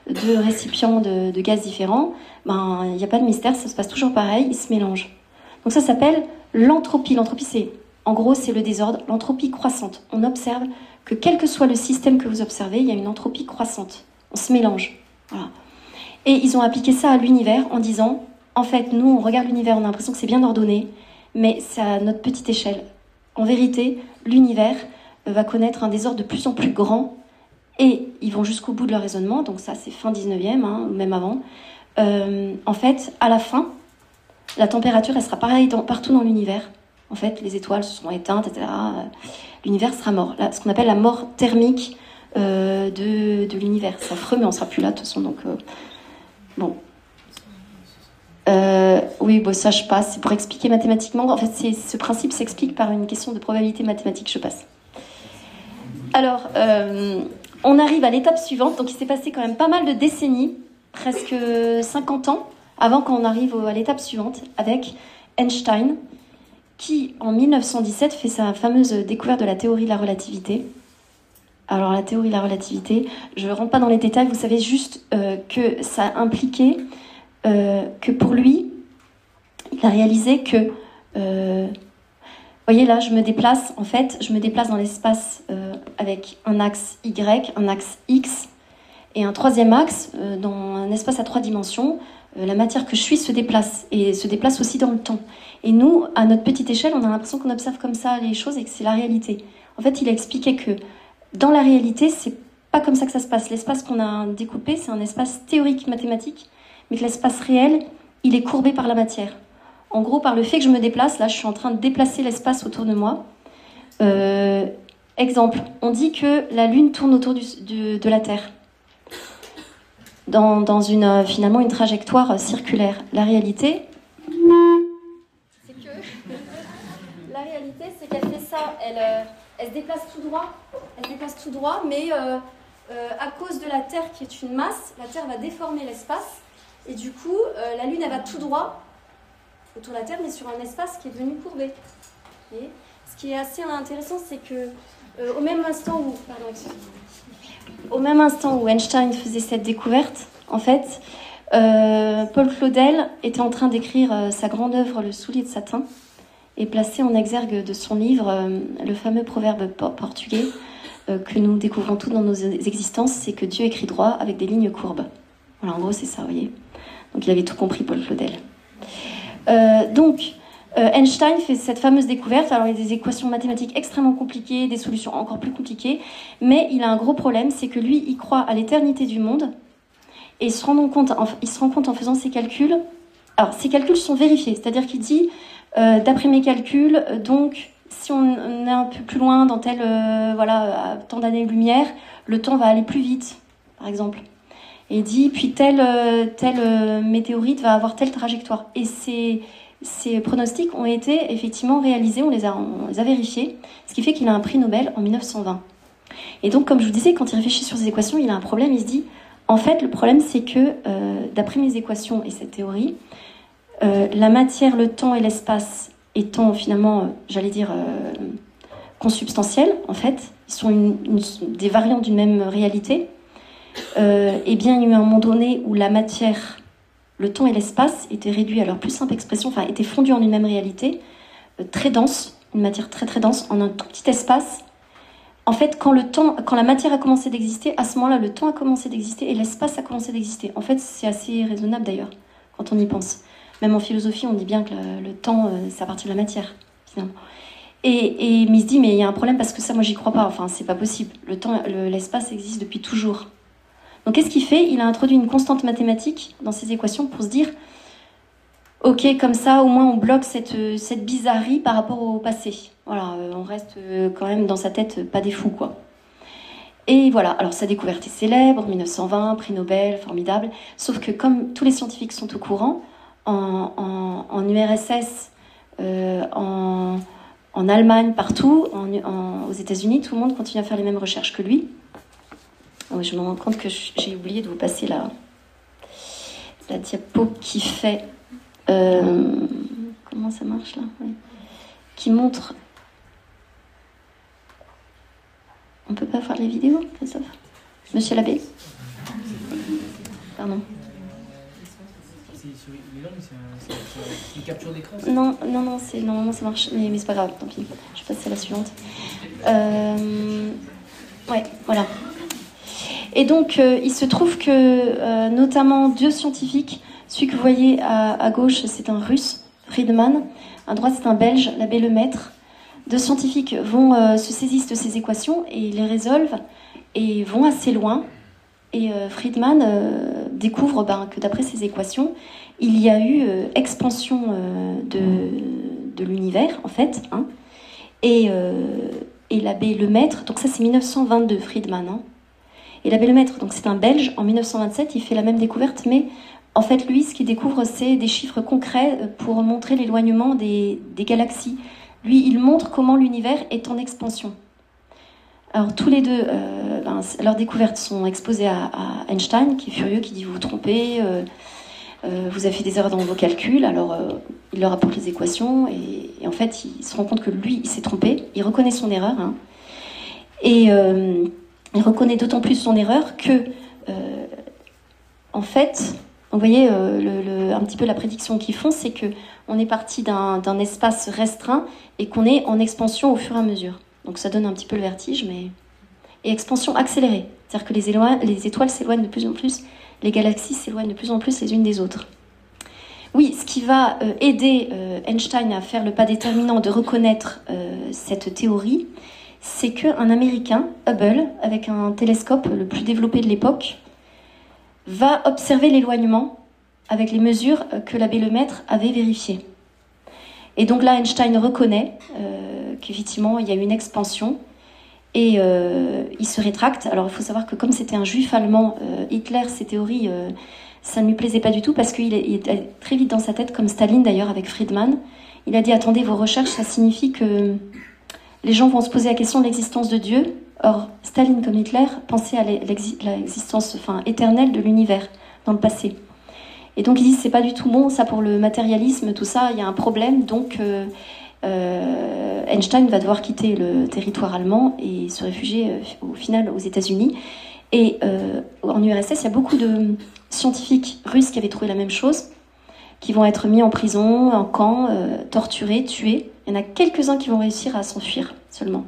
deux récipients de, gaz différents, ben il n'y a pas de mystère, ça se passe toujours pareil, ils se mélangent. Donc ça s'appelle l'entropie. L'entropie, c'est En gros, c'est le désordre, l'entropie croissante. On observe que quel que soit le système que vous observez, il y a une entropie croissante. On se mélange. Et ils ont appliqué ça à l'univers en disant, en fait, nous, on regarde l'univers, on a l'impression que c'est bien ordonné, mais c'est à notre petite échelle. En vérité, l'univers va connaître un désordre de plus en plus grand et ils vont jusqu'au bout de leur raisonnement, donc ça c'est fin 19e, hein, ou même avant. Euh, en fait, à la fin, la température, elle sera pareille partout dans l'univers. En fait, les étoiles se seront éteintes, etc. L'univers sera mort. Là, ce qu'on appelle la mort thermique euh, de, l'univers. C'est affreux, mais on sera plus là de toute façon. Donc, euh, bon. oui, bon, ça je passe. C'est pour expliquer mathématiquement. En fait, ce principe s'explique par une question de probabilité mathématique. Je passe. Alors, on arrive à l'étape suivante. Donc, il s'est passé quand même pas mal de décennies presque 50 ans avant qu'on arrive à l'étape suivante avec Einstein, qui en 1917 fait sa fameuse découverte de la théorie de la relativité. Alors la théorie de la relativité, je ne rentre pas dans les détails, vous savez juste euh, que ça impliquait euh, que pour lui, il a réalisé que, euh, voyez là, je me déplace, en fait, je me déplace dans l'espace avec un axe Y, un axe X, et un troisième axe, euh, dans un espace à trois dimensions, euh, la matière que je suis se déplace et se déplace aussi dans le temps. Et nous, à notre petite échelle, on a l'impression qu'on observe comme ça les choses et que c'est la réalité. En fait, il a expliqué que dans la réalité, c'est pas comme ça que ça se passe. L'espace qu'on a découpé, c'est un espace théorique mathématique, mais que l'espace réel, il est courbé par la matière. En gros, par le fait que je me déplace, là, je suis en train de déplacer l'espace autour de moi. Euh, exemple, on dit que la Lune tourne autour de la Terre dans, une, euh, finalement une trajectoire circulaire. La réalité, c'est [LAUGHS] la réalité, c'est qu'elle fait ça. Elle, euh, se déplace tout droit. Elle se déplace tout droit, mais euh, à cause de la Terre qui est une masse, la Terre va déformer l'espace. Et du coup, la Lune, elle va tout droit autour de la Terre, mais sur un espace qui est devenu courbé. Ce qui est assez intéressant, c'est que au même instant où, au même instant où Einstein faisait cette découverte, en fait, euh, Paul Claudel était en train d'écrire euh, sa grande œuvre Le soulier de satin et placé en exergue de son livre euh, le fameux proverbe portugais que nous découvrons tous dans nos existences, c'est que Dieu écrit droit avec des lignes courbes. Voilà, en gros, c'est ça, vous voyez? Donc il avait tout compris, Paul Claudel. Donc, euh, Einstein fait cette fameuse découverte. Alors, il y a des équations mathématiques extrêmement compliquées, des solutions encore plus compliquées, mais il a un gros problème, c'est que lui, il croit à l'éternité du monde, et il se rend compte, il se rend compte en faisant ses calculs. Alors, ses calculs sont vérifiés, c'est-à-dire qu'il dit, euh, d'après mes calculs, donc, si on est un peu plus loin dans tel, euh, voilà, tant d'années-lumière, le temps va aller plus vite, par exemple. Et il dit, puis tel, tel météorite va avoir telle trajectoire. Et c'est ces pronostics ont été effectivement réalisés, on les a, vérifiés, ce qui fait qu'il a un prix Nobel en 1920. Et donc, comme je vous disais, quand il réfléchit sur ces équations, il a un problème, il se dit, en fait, le problème, c'est que, euh, d'après mes équations et cette théorie, euh, la matière, le temps et l'espace étant finalement, euh, j'allais dire, consubstantiels, en fait, ils sont des variantes d'une même réalité, et bien, il y a eu un moment donné où la matière le temps et l'espace étaient réduits à leur plus simple expression, enfin étaient fondus en une même réalité, euh, très dense, une matière très très dense, en un tout petit espace. En fait, quand le temps, quand la matière a commencé d'exister, à ce moment-là, le temps a commencé d'exister et l'espace a commencé d'exister. En fait, c'est assez raisonnable d'ailleurs, quand on y pense. Même en philosophie, on dit bien que le, temps, euh, c'est à partir de la matière, finalement. Et, et il se dit, mais il y a un problème parce que ça, moi, j'y crois pas. Enfin, c'est pas possible. Le temps, l'espace existe depuis toujours. Donc qu'est-ce qu'il fait? Il a introduit une constante mathématique dans ses équations pour se dire, ok, comme ça au moins on bloque cette, cette bizarrerie par rapport au passé. Voilà, euh, on reste euh, quand même dans sa tête pas des fous, quoi. Et voilà, alors sa découverte est célèbre, 1920, prix Nobel, formidable. Sauf que comme tous les scientifiques sont au courant, en, URSS, euh, en, Allemagne, partout, aux États-Unis, tout le monde continue à faire les mêmes recherches que lui je me rends compte que j'ai oublié de vous passer la, la diapo qui fait. Euh, comment ça marche là Qui montre. On peut pas faire les vidéos, Monsieur l'abbé? Pardon. Non, non, non, c'est, normalement ça marche, mais, mais c'est pas grave, tant pis. Je passe à la suivante. Euh, ouais, voilà. Et donc, euh, il se trouve que, euh, notamment, deux scientifiques, celui que vous voyez à, gauche, c'est un russe, Friedman, à droite, c'est un belge, l'abbé Lemaître. Deux scientifiques vont euh, se saisissent de ces équations et les résolvent et vont assez loin. Et Friedman découvre ben, que d'après ces équations, il y a eu expansion de, l'univers, en fait. hein. et et l'abbé Lemaître, donc ça c'est 1922, Friedman. hein. Et l'abbé Lemaître, donc c'est un Belge, en 1927, il fait la même découverte, mais en fait, lui, ce qu'il découvre, c'est des chiffres concrets euh, pour montrer l'éloignement des, galaxies. Lui, il montre comment l'univers est en expansion. Alors, tous les deux, euh, ben, leurs découvertes sont exposées à, Einstein, qui est furieux, qui dit Vous vous trompez, euh, vous avez fait des erreurs dans vos calculs. Alors, il leur apporte les équations, et, en fait, il se rend compte que lui, il s'est trompé. Il reconnaît son erreur. hein. et il reconnaît d'autant plus son erreur que, euh, en fait, vous voyez, euh, un petit peu la prédiction qu'ils font, c'est que on est parti d'un espace restreint et qu'on est en expansion au fur et à mesure. Donc ça donne un petit peu le vertige, mais et expansion accélérée, c'est-à-dire que les, étoiles s'éloignent de plus en plus, les galaxies s'éloignent de plus en plus les unes des autres. Oui, ce qui va euh, aider Einstein à faire le pas déterminant de reconnaître cette théorie, c'est qu'un Américain, Hubble, avec un télescope le plus développé de l'époque, va observer l'éloignement avec les mesures que l'abbé Lemaître avait vérifiées. Et donc là, Einstein reconnaît euh, qu'effectivement, il y a eu une expansion et euh, il se rétracte. Alors il faut savoir que comme c'était un juif allemand, euh, Hitler, ses théories, ça ne lui plaisait pas du tout parce qu'il est, il est très vite dans sa tête, comme Staline d'ailleurs avec Friedman. Il a dit attendez, vos recherches, ça signifie que les gens vont se poser la question de l'existence de Dieu. Or, Staline comme Hitler pensaient à l'exi- l'existence enfin, éternelle de l'univers dans le passé. Et donc ils disent c'est pas du tout bon ça pour le matérialisme, tout ça, il y a un problème. Donc euh, euh, Einstein va devoir quitter le territoire allemand et se réfugier euh, au final aux États-Unis. Et en URSS, il y a beaucoup de scientifiques russes qui avaient trouvé la même chose, qui vont être mis en prison, en camp, torturés, tués. Il y en a quelques-uns qui vont réussir à s'enfuir seulement.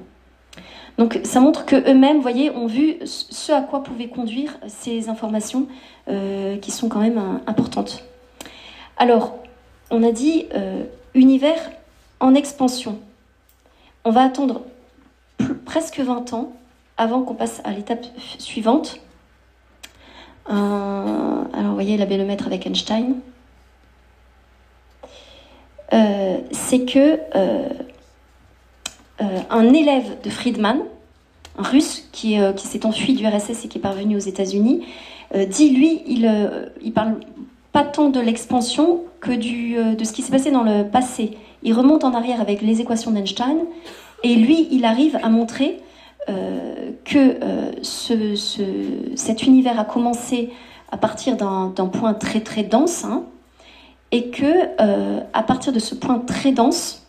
Donc ça montre que eux-mêmes, voyez, ont vu ce à quoi pouvaient conduire ces informations euh, qui sont quand même euh, importantes. Alors, on a dit euh, univers en expansion. On va attendre presque 20 ans avant qu'on passe à l'étape suivante. Alors, vous voyez l'abbé Lemaître avec Einstein. Euh, c'est que euh, euh, un élève de Friedman, un russe qui, s'est enfui du RSS et qui est parvenu aux États-Unis, dit lui, il, parle pas tant de l'expansion que de ce qui s'est passé dans le passé. Il remonte en arrière avec les équations d'Einstein et lui, il arrive à montrer que ce, ce- cet univers a commencé à partir d'un d'un point très très dense hein, et que euh, à partir de ce point très dense,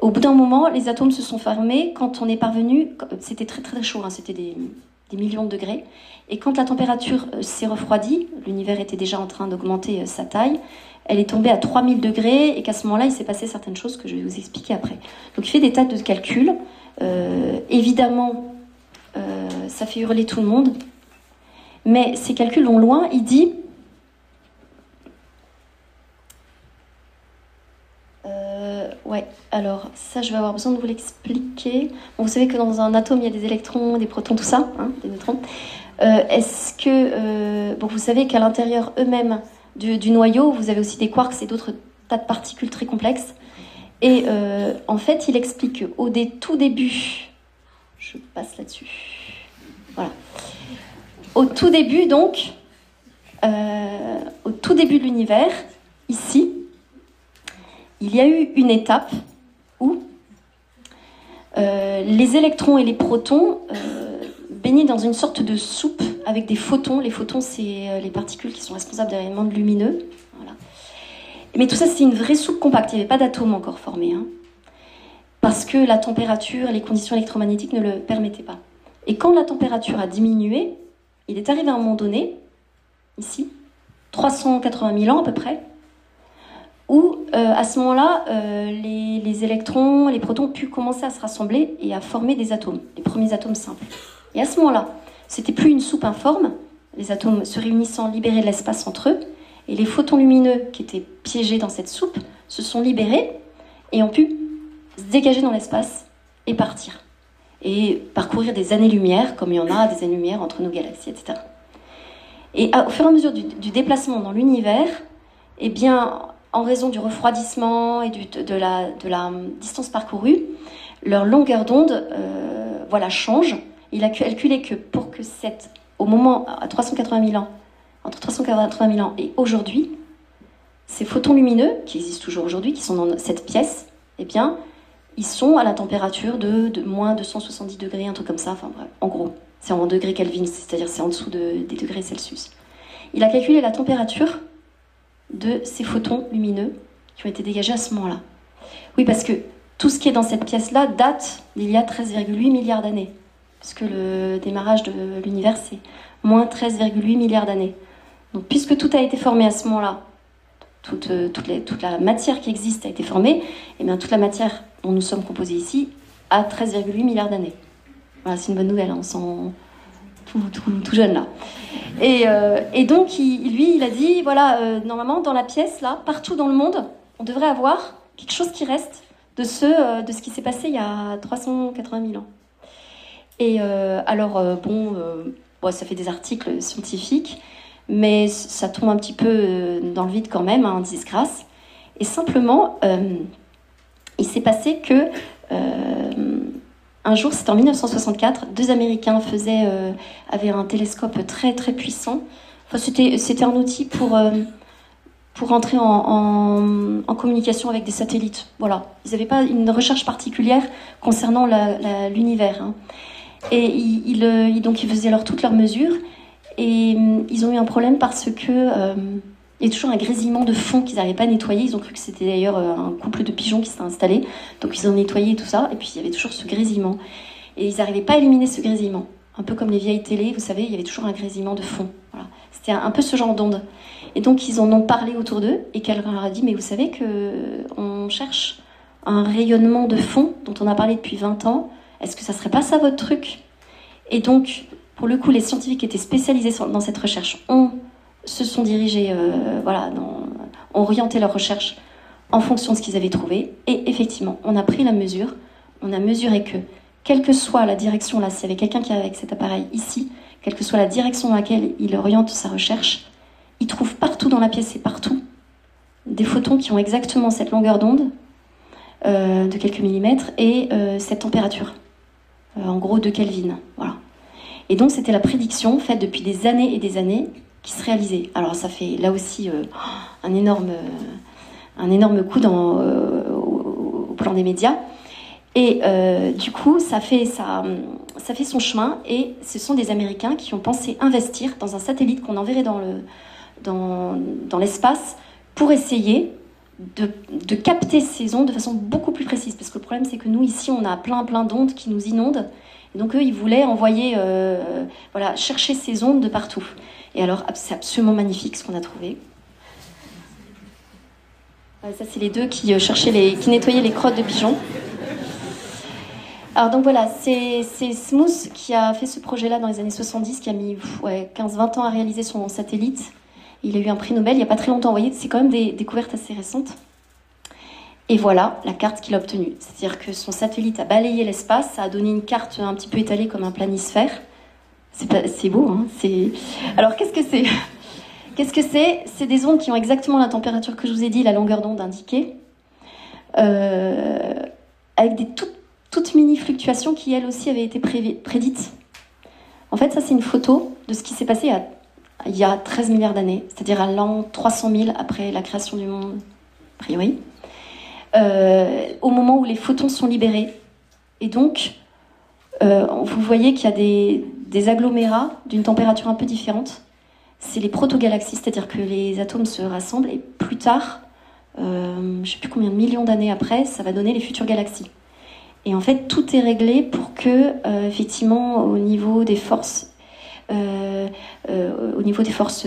au bout d'un moment, les atomes se sont fermés. Quand on est parvenu, c'était très très chaud, hein, c'était des, millions de degrés. Et quand la température euh, s'est refroidie, l'univers était déjà en train d'augmenter euh, sa taille, elle est tombée à 3000 degrés et qu'à ce moment-là, il s'est passé certaines choses que je vais vous expliquer après. Donc il fait des tas de calculs. Évidemment, ça fait hurler tout le monde. Mais ces calculs vont loin. Il dit Euh, ouais, alors ça, je vais avoir besoin de vous l'expliquer. Vous savez que dans un atome, il y a des électrons, des protons, tout ça, hein, des neutrons. Euh, Est-ce que. euh, bon, vous savez qu'à l'intérieur eux-mêmes du, du noyau, vous avez aussi des quarks et d'autres tas de particules très complexes. Et en fait, il explique qu'au dé- tout début. Je passe là-dessus. Voilà. Au tout début, donc, au tout début de l'univers, ici, il y a eu une étape où euh, les électrons et les protons euh, baignaient dans une sorte de soupe avec des photons. Les photons, c'est euh, les particules qui sont responsables des rayonnements lumineux. Mais tout ça, c'est une vraie soupe compacte. Il n'y avait pas d'atomes encore formés. hein. parce que la température, les conditions électromagnétiques ne le permettaient pas. Et quand la température a diminué, il est arrivé à un moment donné, ici, 380 000 ans à peu près, où à ce moment-là, les, les, électrons, les protons ont pu commencer à se rassembler et à former des atomes, les premiers atomes simples. Et à ce moment-là, c'était plus une soupe informe, les atomes se réunissant libéraient de l'espace entre eux, et les photons lumineux qui étaient piégés dans cette soupe se sont libérés et ont pu se dégager dans l'espace et partir. Et parcourir des années-lumière, comme il y en a des années-lumière entre nos galaxies, etc. Et au fur et à mesure du, déplacement dans l'univers, eh bien, en raison du refroidissement et de, la, de, la, distance parcourue, leur longueur d'onde euh, voilà, change. Il a calculé que pour que cette, au moment à 380 000 ans, entre 380 000 ans et aujourd'hui, ces photons lumineux, qui existent toujours aujourd'hui, qui sont dans cette pièce, eh bien, ils sont à la température de, de moins 270 degrés, un truc comme ça, en gros. C'est en degrés Kelvin, c'est-à-dire c'est en dessous des degrés Celsius. Il a calculé la température de ces photons lumineux qui ont été dégagés à ce moment-là. Oui, parce que tout ce qui est dans cette pièce-là date d'il y a 13,8 milliards d'années, puisque le démarrage de l'univers, c'est moins 13,8 milliards d'années. Donc, puisque tout a été formé à ce moment-là, toute, euh, la matière qui existe a été formée, et eh bien toute la matière dont nous sommes composés ici a 13,8 milliards d'années. Voilà, c'est une bonne nouvelle, hein, tout, jeune là. Et, euh, donc, lui, il a dit, voilà, euh, normalement, dans la pièce, là, partout dans le monde, on devrait avoir quelque chose qui reste de ce, de ce qui s'est passé il y a 380 000 ans. Et alors, bon, ça fait des articles scientifiques, mais ça tombe un petit peu euh, dans le vide quand même, en hein, disgrâce. Et simplement, euh, il s'est passé que euh, un jour, c'était en 1964, deux Américains faisaient, avaient un télescope très très puissant. C'était, un outil pour, pour entrer en, communication avec des satellites. Voilà. Ils n'avaient pas une recherche particulière concernant l'univers. Hein. Et ils, donc, ils faisaient alors toutes leurs mesures. Et hum, ils ont eu un problème parce que euh, il y toujours un grésillement de fond qu'ils n'arrivaient pas à nettoyer. Ils ont cru que c'était d'ailleurs euh, un couple de pigeons qui s'était installé. Donc ils ont nettoyé tout ça. Et puis il y avait toujours ce grésillement. Et ils n'arrivaient pas à éliminer ce grésillement. Un peu comme les vieilles télés, vous savez, il y avait toujours un grésillement de fond. C'était un peu ce genre d'onde. Et donc ils en ont parlé autour d'eux et quelqu'un leur a dit mais vous savez que on cherche un rayonnement de fond dont on a parlé depuis 20 ans. Est-ce que ça serait pas ça votre truc? Et donc pour le coup, les scientifiques qui étaient spécialisés dans cette recherche ont, se sont dirigés, euh, voilà, ont orienté leur recherche en fonction de ce qu'ils avaient trouvé. Et effectivement, on a pris la mesure, on a mesuré que, quelle que soit la direction, là, s'il y avait quelqu'un qui est avec cet appareil ici, quelle que soit la direction dans laquelle il oriente sa recherche, il trouve partout dans la pièce et partout des photons qui ont exactement cette longueur d'onde euh, de quelques millimètres et euh, cette température, en gros de Kelvin. Voilà. Et donc c'était la prédiction faite depuis des années et des années qui se réalisait. Alors ça fait là aussi euh, un, énorme, euh, un énorme coup dans, euh, au, plan des médias. Et du coup, ça fait, ça, ça fait son chemin et ce sont des Américains qui ont pensé investir dans un satellite qu'on enverrait dans, le, dans, dans l'espace pour essayer de, de, capter ces ondes de façon beaucoup plus précise. Parce que le problème, c'est que nous, ici, on a plein, plein d'ondes qui nous inondent donc eux, ils voulaient envoyer, voilà, chercher ces ondes de partout. Et alors, c'est absolument magnifique ce qu'on a trouvé. Ça, c'est les deux qui euh, cherchaient qui nettoyaient les crottes de pigeons. Alors donc voilà, c'est Smooth qui a fait ce projet-là dans les années 70, qui a mis ouais, 15-20 ans à réaliser son satellite. Il a eu un prix Nobel il n'y a pas très longtemps. Vous voyez, c'est quand même des découvertes assez récentes. Et voilà la carte qu'il a obtenue. C'est-à-dire que son satellite a balayé l'espace, ça a donné une carte un petit peu étalée comme un planisphère. C'est beau, hein Alors qu'est-ce que c'est? Qu'est-ce que c'est? C'est des ondes qui ont exactement la température que je vous ai dit, la longueur d'onde indiquée, euh, avec des toutes, mini fluctuations qui elles aussi avaient été prédites. En fait, ça c'est une photo de ce qui s'est passé il y a 13 milliards d'années, c'est-à-dire à l'an 300 000 après la création du monde, a priori. Euh, au moment où les photons sont libérés. Et donc, euh, vous voyez qu'il y a des, des agglomérats d'une température un peu différente. C'est les protogalaxies, c'est-à-dire que les atomes se rassemblent et plus tard, euh, je ne sais plus combien de millions d'années après, ça va donner les futures galaxies. Et en fait, tout est réglé pour que, effectivement, au niveau des forces, euh, euh, au niveau des forces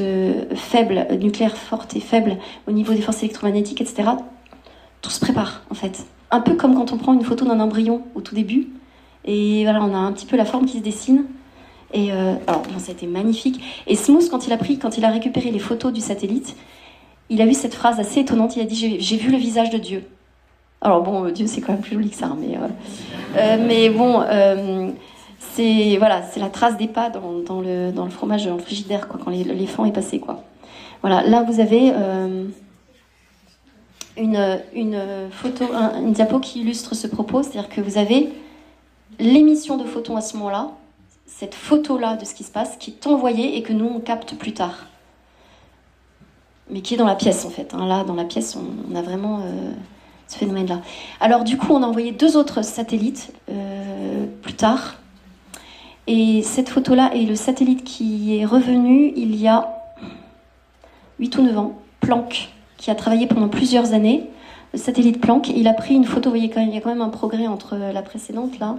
faibles, nucléaires fortes et faibles, au niveau des forces électromagnétiques, etc. Tout se prépare en fait. Un peu comme quand on prend une photo d'un embryon au tout début, et voilà, on a un petit peu la forme qui se dessine. Et alors, ça a été magnifique. Et Smooth, quand il a pris, quand il a récupéré les photos du satellite, il a vu cette phrase assez étonnante. Il a dit J'ai vu le visage de Dieu. Alors bon, Dieu, c'est quand même plus joli que ça, hein, mais, mais bon, c'est voilà, la trace des pas dans, le, dans le fromage, dans le frigidaire, quoi, quand l'éléphant est passé, quoi. Voilà, là vous avez euh, une, une photo, une diapo qui illustre ce propos, c'est-à-dire que vous avez l'émission de photons à ce moment-là, cette photo-là de ce qui se passe, qui est envoyée et que nous on capte plus tard, mais qui est dans la pièce en fait. Hein. Là, dans la pièce, on, a vraiment euh, ce phénomène-là. Alors du coup, on a envoyé deux autres satellites euh, plus tard et cette photo-là est le satellite qui est revenu il y a 8 ou 9 ans, Planck, qui a travaillé pendant plusieurs années. Le satellite Planck, il a pris une photo, vous voyez, il y a quand même un progrès entre la précédente là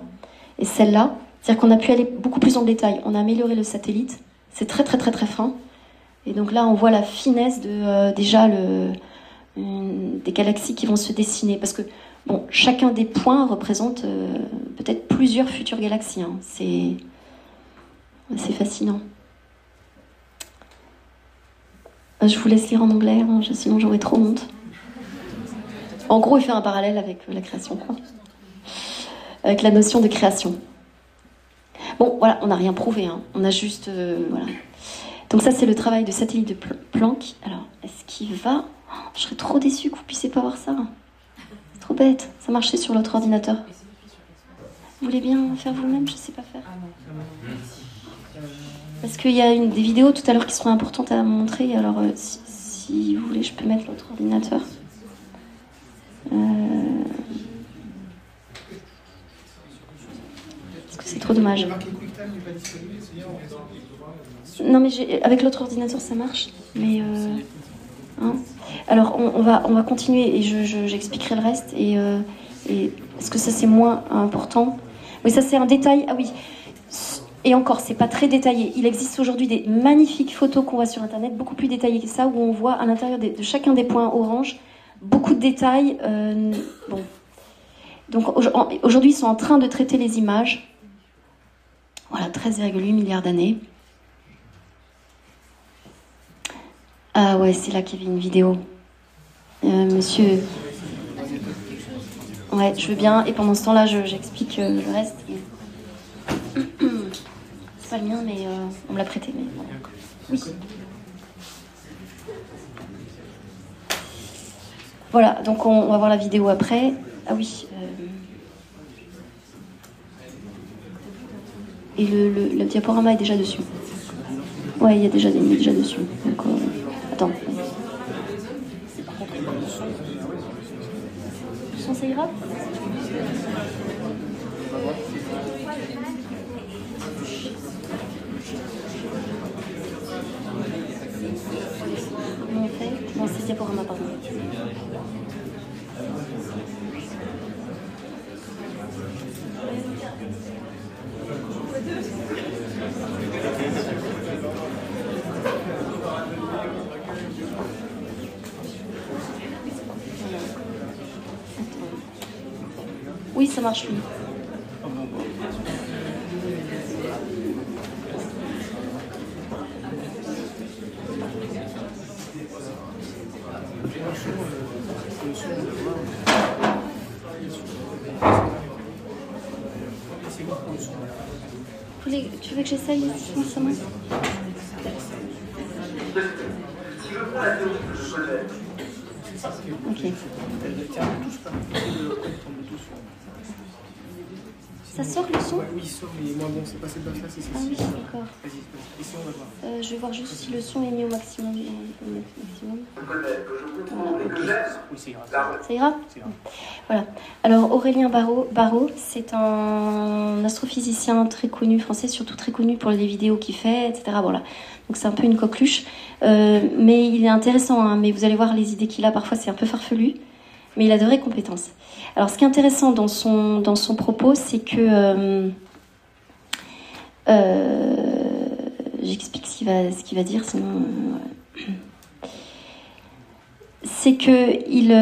et celle-là. C'est-à-dire qu'on a pu aller beaucoup plus en détail. On a amélioré le satellite. C'est très très très très fin. Et donc là, on voit la finesse de euh, déjà des galaxies qui vont se dessiner. Parce que chacun des points représente euh, peut-être plusieurs futures galaxies. Hein. C'est c'est fascinant. Euh, je vous laisse lire en anglais, hein, sinon j'aurais trop honte. En gros, il fait un parallèle avec la création. Avec la notion de création. Bon, voilà, on n'a rien prouvé, hein. on a juste. Euh, voilà. Donc, ça, c'est le travail de satellite de Planck. Alors, est-ce qu'il va? Oh, Je serais trop déçue que vous puissiez pas voir ça. C'est trop bête, ça marchait sur l'autre ordinateur. Vous voulez bien faire vous-même? Je sais pas faire. Parce qu'il y a une, des vidéos tout à l'heure qui seront importantes à montrer. Alors, euh, si, vous voulez, je peux mettre l'autre ordinateur. Euh... Parce que c'est trop dommage. Non, mais avec l'autre ordinateur, ça marche. Mais. Euh... Hein Alors, on, va, on va continuer et j'expliquerai je, le reste. Et, euh, et, parce que ça, c'est moins important. Oui, ça, c'est un détail. Ah oui. Et encore, c'est pas très détaillé. Il existe aujourd'hui des magnifiques photos qu'on voit sur Internet, beaucoup plus détaillées que ça, où on voit à l'intérieur de chacun des points orange beaucoup de détails. Euh, bon. Donc aujourd'hui, ils sont en train de traiter les images. Voilà, 13,8 milliards d'années. Ah ouais, c'est là qu'il y avait une vidéo. Euh, monsieur. Ouais, je veux bien. Et pendant ce temps-là, j'explique euh, le reste. [COUGHS] pas le mien, mais euh, on me l'a prêté. Voilà, donc on, va voir la vidéo après. Ah oui. Et le, le, diaporama est déjà dessus. Ouais, il y a déjà, des déjà dessus. Donc, euh, attends. Le son, ça ira diaporama, pardon. Oui, ça marche. Tu veux que j'essaye ça Ok. Ça sort le son Oui, il sort, mais moi, bon, c'est pas cette base-là, c'est Ah oui, d'accord. Vas-y, ici, on va voir. Euh, je vais voir juste si le son est mis au maximum. maximum. ça ira. Voilà. Alors, Aurélien Barraud, Barraud c'est un astrophysicien très connu, français, surtout très connu pour les vidéos qu'il fait, etc. Voilà. Donc, c'est un peu une coqueluche. Euh, mais il est intéressant, hein, mais vous allez voir les idées qu'il a, parfois, c'est un peu farfelu mais il a de vraies compétences. Alors, ce qui est intéressant dans son, dans son propos, c'est que. Euh, euh, j'explique ce qu'il va, ce va dire, sinon. c'est que il,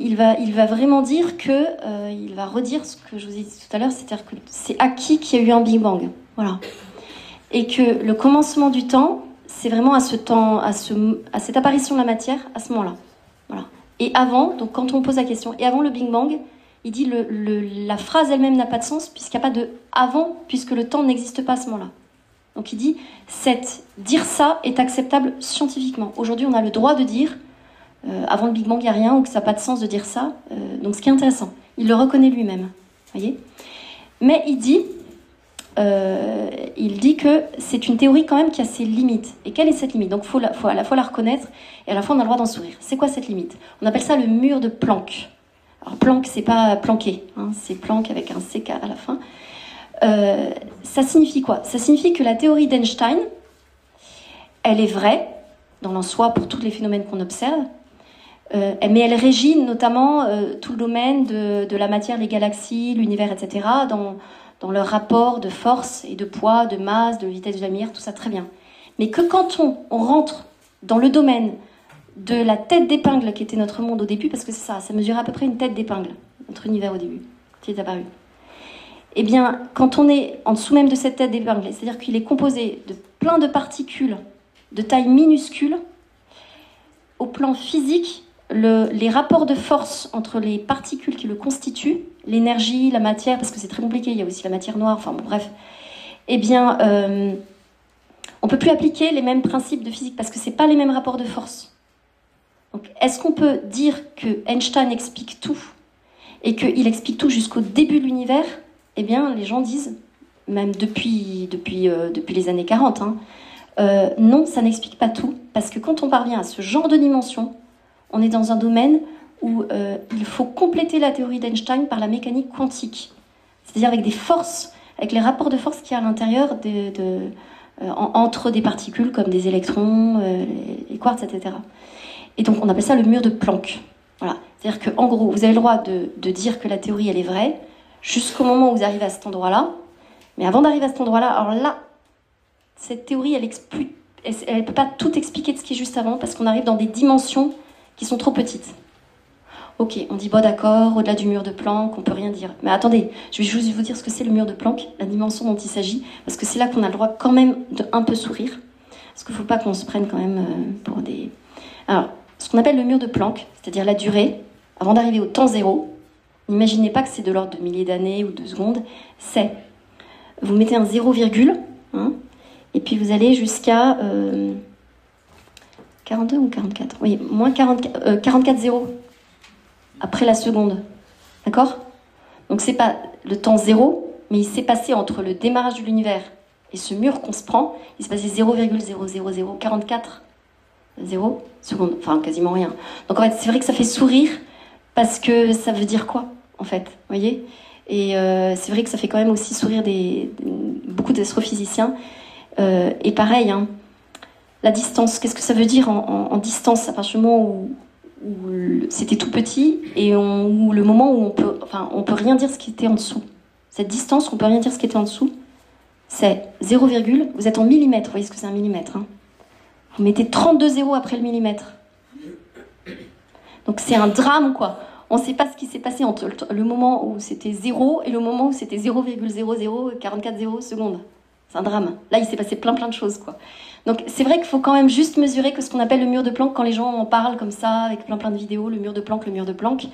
il, va, il va vraiment dire que il va redire ce que je vous ai dit tout à l'heure, c'est-à-dire que c'est acquis qu'il y a eu un Big Bang, voilà, et que le commencement du temps, c'est vraiment à ce temps, à, ce, à cette apparition de la matière, à ce moment-là, voilà. Et avant, donc quand on pose la question, et avant le Big Bang, il dit le, la phrase elle-même n'a pas de sens puisqu'il n'y a pas de avant, puisque le temps n'existe pas à ce moment-là. Donc il dit cette, dire ça est acceptable scientifiquement. Aujourd'hui, on a le droit de dire euh, avant le Big Bang, il n'y a rien ou que ça n'a pas de sens de dire ça. Euh, donc ce qui est intéressant, il le reconnaît lui-même. voyez? Mais il dit, euh, il dit que c'est une théorie quand même qui a ses limites. Et quelle est cette limite? Donc faut, faut, à la fois la reconnaître et à la fois on a le droit d'en sourire. C'est quoi cette limite? On appelle ça le mur de Planck. Alors Planck, c'est pas planqué, hein, c'est Planck avec un CK à la fin. Euh, ça signifie quoi? Ça signifie que la théorie d'Einstein, elle est vraie dans l'en soi pour tous les phénomènes qu'on observe, euh, mais elle régit notamment tout le domaine de, la matière, les galaxies, l'univers, etc., dans, dans leur rapport de force et de poids, de masse, de vitesse de la lumière, tout ça très bien. Mais que quand on, rentre dans le domaine de la tête d'épingle qui était notre monde au début, parce que c'est ça, ça mesurait à peu près une tête d'épingle, notre univers au début, qui est apparu. Eh bien, quand on est en dessous même de cette tête d'épingle, c'est-à-dire qu'il est composé de plein de particules de taille minuscule, au plan physique, les rapports de force entre les particules qui le constituent, l'énergie, la matière, parce que c'est très compliqué, il y a aussi la matière noire, enfin bon, bref, eh bien, euh, on ne peut plus appliquer les mêmes principes de physique parce que ce pas les mêmes rapports de force. Donc, est-ce qu'on peut dire que Einstein explique tout et qu'il explique tout jusqu'au début de l'univers? Eh bien, les gens disent, même depuis, depuis, euh, depuis les années 40, hein, euh, non, ça n'explique pas tout, parce que quand on parvient à ce genre de dimension, on est dans un domaine où euh, il faut compléter la théorie d'Einstein par la mécanique quantique, c'est-à-dire avec des forces, avec les rapports de force qu'il y a à l'intérieur de, entre des particules comme des électrons, les quarks, etc. Et donc on appelle ça le mur de Planck. Voilà. C'est-à-dire qu'en gros, vous avez le droit de, dire que la théorie, elle est vraie, jusqu'au moment où vous arrivez à cet endroit-là. Mais avant d'arriver à cet endroit-là, alors là, cette théorie, elle ne peut pas tout expliquer de ce qui est juste avant, parce qu'on arrive dans des dimensions sont trop petites. Ok, on dit, bon d'accord, au-delà du mur de Planck, on peut rien dire. Mais attendez, je vais juste vous dire ce que c'est le mur de Planck, la dimension dont il s'agit, parce que c'est là qu'on a le droit quand même de un peu sourire. Parce qu'il ne faut pas qu'on se prenne quand même euh, pour des... Alors, ce qu'on appelle le mur de Planck, c'est-à-dire la durée, avant d'arriver au temps zéro, n'imaginez pas que c'est de l'ordre de milliers d'années ou de secondes, c'est, vous mettez un zéro virgule, hein, et puis vous allez jusqu'à 42 euh, ou 44 Oui, moins 44, 44 euh, après la seconde. D'accord? Donc c'est pas le temps zéro, mais il s'est passé entre le démarrage de l'univers et ce mur qu'on se prend, il s'est passé 0,00044 Zéro seconde, enfin quasiment rien. Donc en fait, c'est vrai que ça fait sourire parce que ça veut dire quoi, en fait, voyez? Et euh, c'est vrai que ça fait quand même aussi sourire des, beaucoup d'astrophysiciens. Euh, et pareil, hein, la distance, qu'est-ce que ça veut dire en, distance à partir du moment où, c'était tout petit et où le moment où on peut, enfin, on peut rien dire ce qui était en dessous. Cette distance, on peut rien dire ce qui était en dessous. C'est 0, vous êtes en millimètres, vous voyez ce que c'est un millimètre. Hein vous mettez 32 zéros après le millimètre. Donc c'est un drame, quoi. On ne sait pas ce qui s'est passé entre le moment où c'était 0 et le moment où c'était 0,0044 0 secondes. C'est un drame. Là, il s'est passé plein plein de choses, quoi. Donc c'est vrai qu'il faut quand même juste mesurer que ce qu'on appelle le mur de Planck, quand les gens en parlent comme ça, avec plein plein de vidéos, le mur de Planck, le mur de Planck,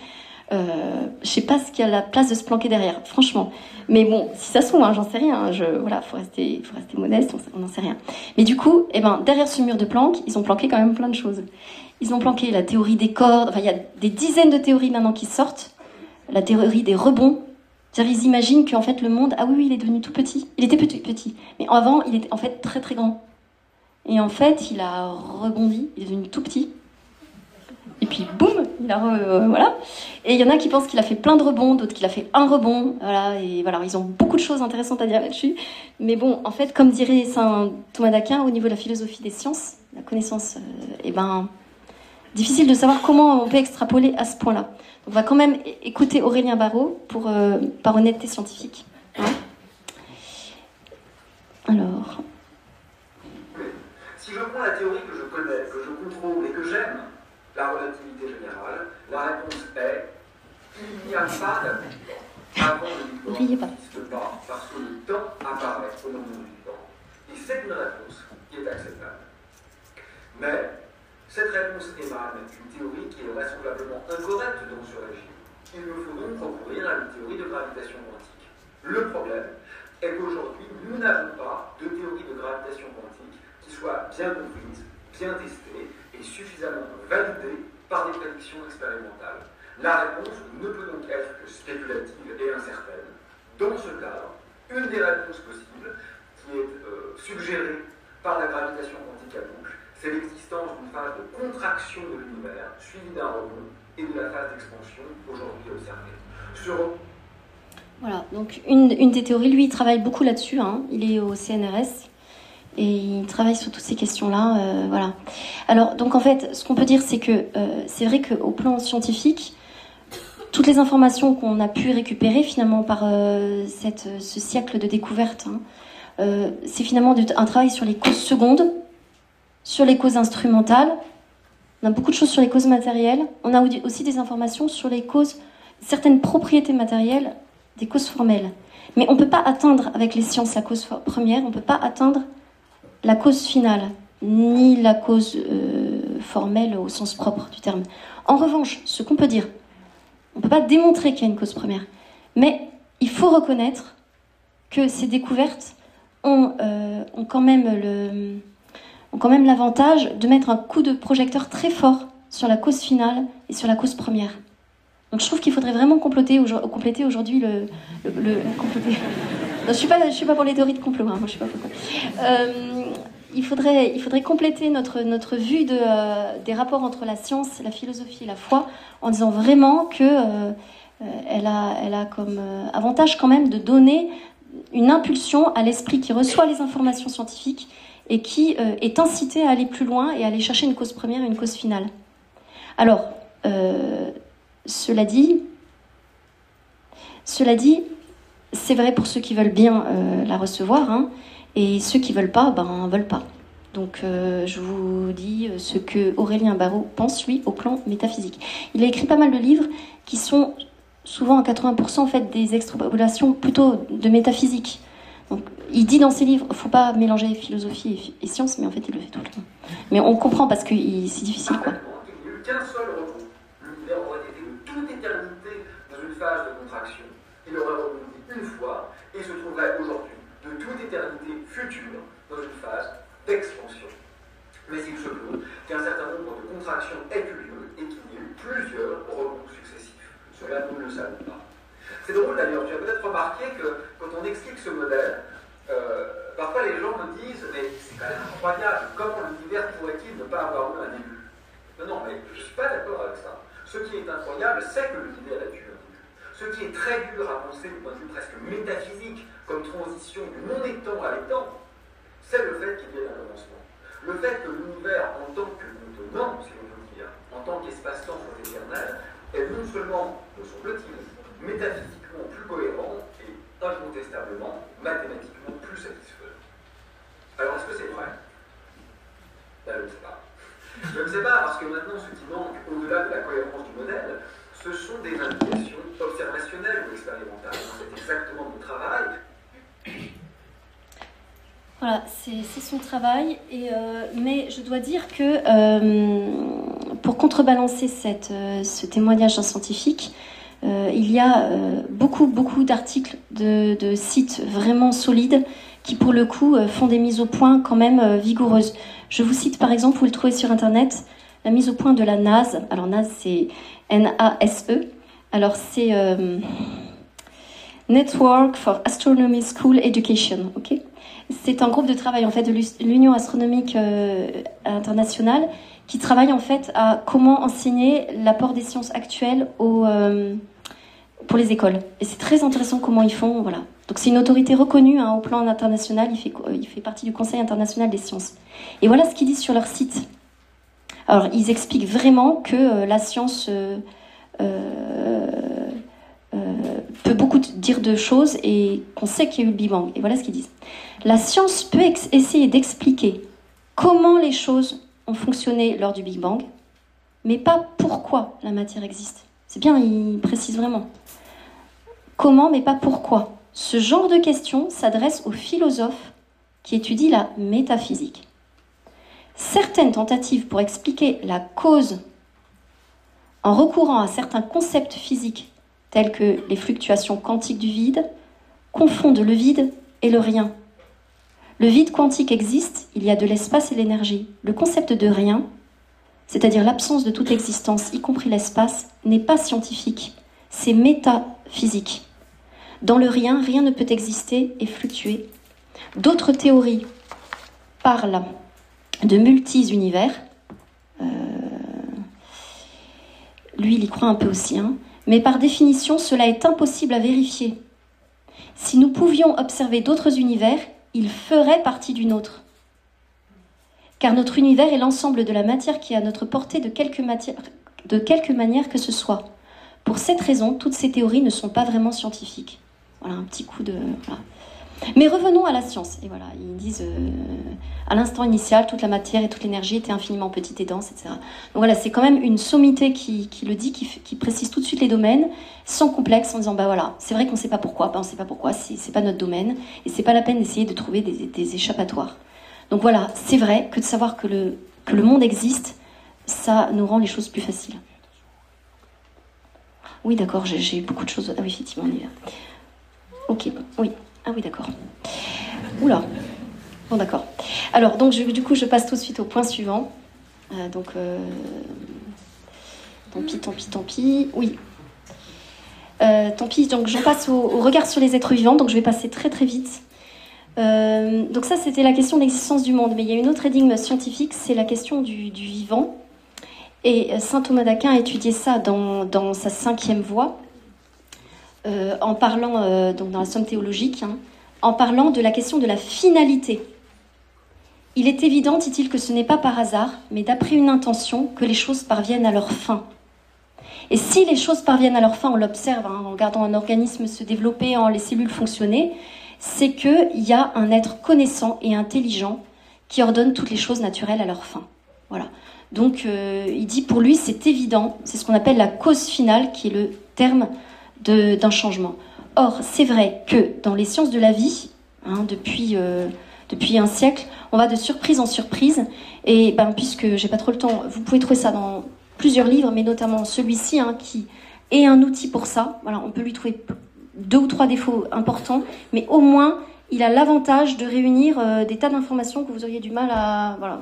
euh, je sais pas ce qu'il y a la place de se planquer derrière, franchement. Mais bon, si ça se trouve, hein, j'en sais rien. Hein, je, voilà, faut rester, faut rester modeste, on n'en sait rien. Mais du coup, eh ben, derrière ce mur de Planck, ils ont planqué quand même plein de choses. Ils ont planqué la théorie des cordes. Enfin, il y a des dizaines de théories maintenant qui sortent. La théorie des rebonds. C'est-à-dire, ils imaginent qu'en fait, le monde, ah oui, oui, il est devenu tout petit. Il était petit, petit. Mais avant, il était en fait très, très grand. Et en fait, il a rebondi, il est devenu tout petit. Et puis boum, il a euh, voilà. Et il y en a qui pensent qu'il a fait plein de rebonds, d'autres qu'il a fait un rebond, voilà. Et voilà, ils ont beaucoup de choses intéressantes à dire là-dessus. Mais bon, en fait, comme dirait saint Thomas d'Aquin, au niveau de la philosophie des sciences, la connaissance, euh, eh ben, difficile de savoir comment on peut extrapoler à ce point-là. On va quand même écouter Aurélien Barraud pour euh, par honnêteté scientifique. Hein. Alors. Si je prends la théorie que je connais, que je contrôle et que j'aime, la relativité générale, la réponse est il n'y a pas d'avis avant le Bang n'existe pas, parce que le temps apparaît au moment du Bang. Et c'est une réponse qui est acceptable. Mais cette réponse émane d'une théorie qui est vraisemblablement incorrecte dans ce régime. Il me faut donc recourir à une théorie de gravitation quantique. Le problème est qu'aujourd'hui, nous n'avons pas de théorie de gravitation quantique soit bien comprise, bien testée et suffisamment validée par des prédictions expérimentales. La réponse ne peut donc être que spéculative et incertaine. Dans ce cadre, une des réponses possibles, qui est euh, suggérée par la gravitation quantique à boucle, c'est l'existence d'une phase de contraction de l'univers, suivie d'un rebond, et de la phase d'expansion aujourd'hui observée. Sur... Voilà, donc une, une, des théories, lui, il travaille beaucoup là-dessus, hein. il est au CNRS, et il travaille sur toutes ces questions-là. Euh, voilà. Alors, donc en fait, ce qu'on peut dire, c'est que euh, c'est vrai qu'au plan scientifique, toutes les informations qu'on a pu récupérer finalement par euh, ce siècle de découverte, hein, c'est finalement un travail sur les causes secondes, sur les causes instrumentales. On a beaucoup de choses sur les causes matérielles. On a aussi des informations sur les causes, certaines propriétés matérielles des causes formelles. Mais on ne peut pas atteindre avec les sciences la cause première, on ne peut pas atteindre la cause finale, ni la cause euh, formelle au sens propre du terme. En revanche, ce qu'on peut dire, on ne peut pas démontrer qu'il y a une cause première. Mais il faut reconnaître que ces découvertes ont, euh, ont quand même le, ont quand même l'avantage de mettre un coup de projecteur très fort sur la cause finale et sur la cause première. Donc je trouve qu'il faudrait vraiment compléter, aujourd'hui le, le, compléter. je suis suis pas pour les théories de complot. Hein, moi, je suis pas pour il faudrait, compléter notre, vue euh, des rapports entre la science, la philosophie et la foi en disant vraiment que euh, euh, elle, a, comme avantage quand même de donner une impulsion à l'esprit qui reçoit les informations scientifiques et qui est incité à aller plus loin et à aller chercher une cause première et une cause finale. Alors, cela dit, cela dit, c'est vrai pour ceux qui veulent bien la recevoir, hein, et ceux qui veulent pas, ben veulent pas. Donc euh, je vous dis euh, ce que Aurélien Barraud pense lui au plan métaphysique. Il a écrit pas mal de livres qui sont souvent à 80% en fait des extrapolations plutôt de métaphysique. Donc, il dit dans ses livres, faut pas mélanger philosophie et, science, mais en fait il le fait tout le temps. Mais on comprend parce que c'est difficile quoi. Une phase de contraction. Il aurait rebondi une fois et se trouverait aujourd'hui de toute éternité future dans une phase d'expansion. Mais il se peut qu'un certain nombre de contractions aient eu lieu et qu'il y ait eu plusieurs rebonds successifs. Cela, nous ne le savons pas. C'est drôle d'ailleurs, tu as peut-être remarqué que quand on explique ce modèle, euh, parfois les gens me disent Mais c'est quand même incroyable, comment l'univers pourrait-il ne pas avoir eu un début? Non, non, mais je ne suis pas d'accord avec ça. Ce qui est incroyable, c'est que l'univers a eu un début. Ce qui est très dur à penser du point de vue presque métaphysique, comme transition du non-étant à l'étant, c'est le fait qu'il y ait un commencement. Le fait que l'univers, en tant que contenant, si l'on veut dire, en tant qu'espace-temps éternel, est non seulement, me semble-t-il, métaphysiquement plus cohérent et incontestablement, mathématiquement plus satisfaisant. Alors, est-ce que c'est vrai? Ben, Je ne sais pas. Je ne sais pas parce que maintenant, ce qui manque, au-delà de la cohérence du modèle, ce sont des indications observationnelles ou expérimentales. C'est exactement mon travail. [COUGHS] Voilà, c'est son travail. Euh, mais je dois dire que euh, pour contrebalancer euh, ce témoignage scientifique, il y a beaucoup, beaucoup d'articles de, de, sites vraiment solides qui, pour le coup, font des mises au point quand même vigoureuses. Je vous cite par exemple, vous le trouvez sur Internet, la mise au point de la NASE. Alors NASE, c'est N-A-S-E. Alors c'est Network for Astronomy School Education. ok? C'est un groupe de travail en fait de l'Union astronomique euh, internationale qui travaille en fait à comment enseigner l'apport des sciences actuelles euh, pour les écoles. Et c'est très intéressant comment ils font. Voilà. Donc c'est une autorité reconnue hein, au plan international. Il fait, il fait partie du Conseil international des sciences. Et voilà ce qu'ils disent sur leur site. Alors ils expliquent vraiment que euh, la science peut beaucoup dire de choses et qu'on sait qu'il y a eu le Big Bang. Et voilà ce qu'ils disent. La science peut essayer d'expliquer comment les choses ont fonctionné lors du Big Bang, mais pas pourquoi la matière existe. C'est bien, il précise vraiment. Comment, mais pas pourquoi. Ce genre de questions s'adresse aux philosophes qui étudient la métaphysique. Certaines tentatives pour expliquer la cause en recourant à certains concepts physiques tels que les fluctuations quantiques du vide confondent le vide et le rien. Le vide quantique existe, il y a de l'espace et l'énergie. Le concept de rien c'est-à-dire l'absence de toute existence, y compris l'espace, n'est pas scientifique, c'est métaphysique. Dans le rien, rien ne peut exister et fluctuer. D'autres théories parlent de multi-univers. Euh, lui, il y croit un peu aussi. Hein. Mais par définition, cela est impossible à vérifier. Si nous pouvions observer d'autres univers, ils feraient partie d'une autre car notre univers est l'ensemble de la matière qui est à notre portée de quelque, matière, de quelque manière que ce soit. Pour cette raison, toutes ces théories ne sont pas vraiment scientifiques. Voilà un petit coup de. Mais revenons à la science. Et voilà, ils disent euh, à l'instant initial, toute la matière et toute l'énergie étaient infiniment petites et denses, etc. Donc voilà, c'est quand même une sommité qui, le dit, qui, précise tout de suite les domaines, sans complexe, en disant bah voilà, c'est vrai qu'on ne sait pas pourquoi, bah, on ne sait pas pourquoi, c'est pas notre domaine, et c'est pas la peine d'essayer de trouver des échappatoires. Donc voilà, c'est vrai que de savoir que le, que le monde existe, ça nous rend les choses plus faciles. Oui, d'accord, j'ai beaucoup de choses. Ah oui, effectivement, on y va. Ok, oui. Ah oui, d'accord. Oula. Bon, d'accord. Alors, donc, du coup, je passe tout de suite au point suivant. Euh, donc, euh, tant pis, tant pis, tant pis. Oui. Euh, tant pis, donc j'en passe au, regard sur les êtres vivants. Donc, je vais passer très, très vite. Donc ça, c'était la question de l'existence du monde. Mais il y a une autre énigme scientifique, c'est la question du, vivant. Et saint Thomas d'Aquin a étudié ça dans, sa cinquième voie, euh, en parlant, donc dans la somme théologique, hein, en parlant de la question de la finalité. Il est évident, dit-il, que ce n'est pas par hasard, mais d'après une intention, que les choses parviennent à leur fin. Et si les choses parviennent à leur fin, on l'observe hein, en regardant un organisme se développer, en les cellules fonctionner, c'est qu'il y a un être connaissant et intelligent qui ordonne toutes les choses naturelles à leur fin. Voilà. Donc euh, il dit pour lui c'est évident, c'est ce qu'on appelle la cause finale qui est le terme d'un changement. Or c'est vrai que dans les sciences de la vie, hein, depuis, euh, depuis un siècle, on va de surprise en surprise et ben, puisque j'ai pas trop le temps, vous pouvez trouver ça dans plusieurs livres, mais notamment celui-ci hein, qui est un outil pour ça. Voilà, on peut lui trouver deux ou trois défauts importants, mais au moins il a l'avantage de réunir euh, des tas d'informations que vous auriez du mal à, voilà,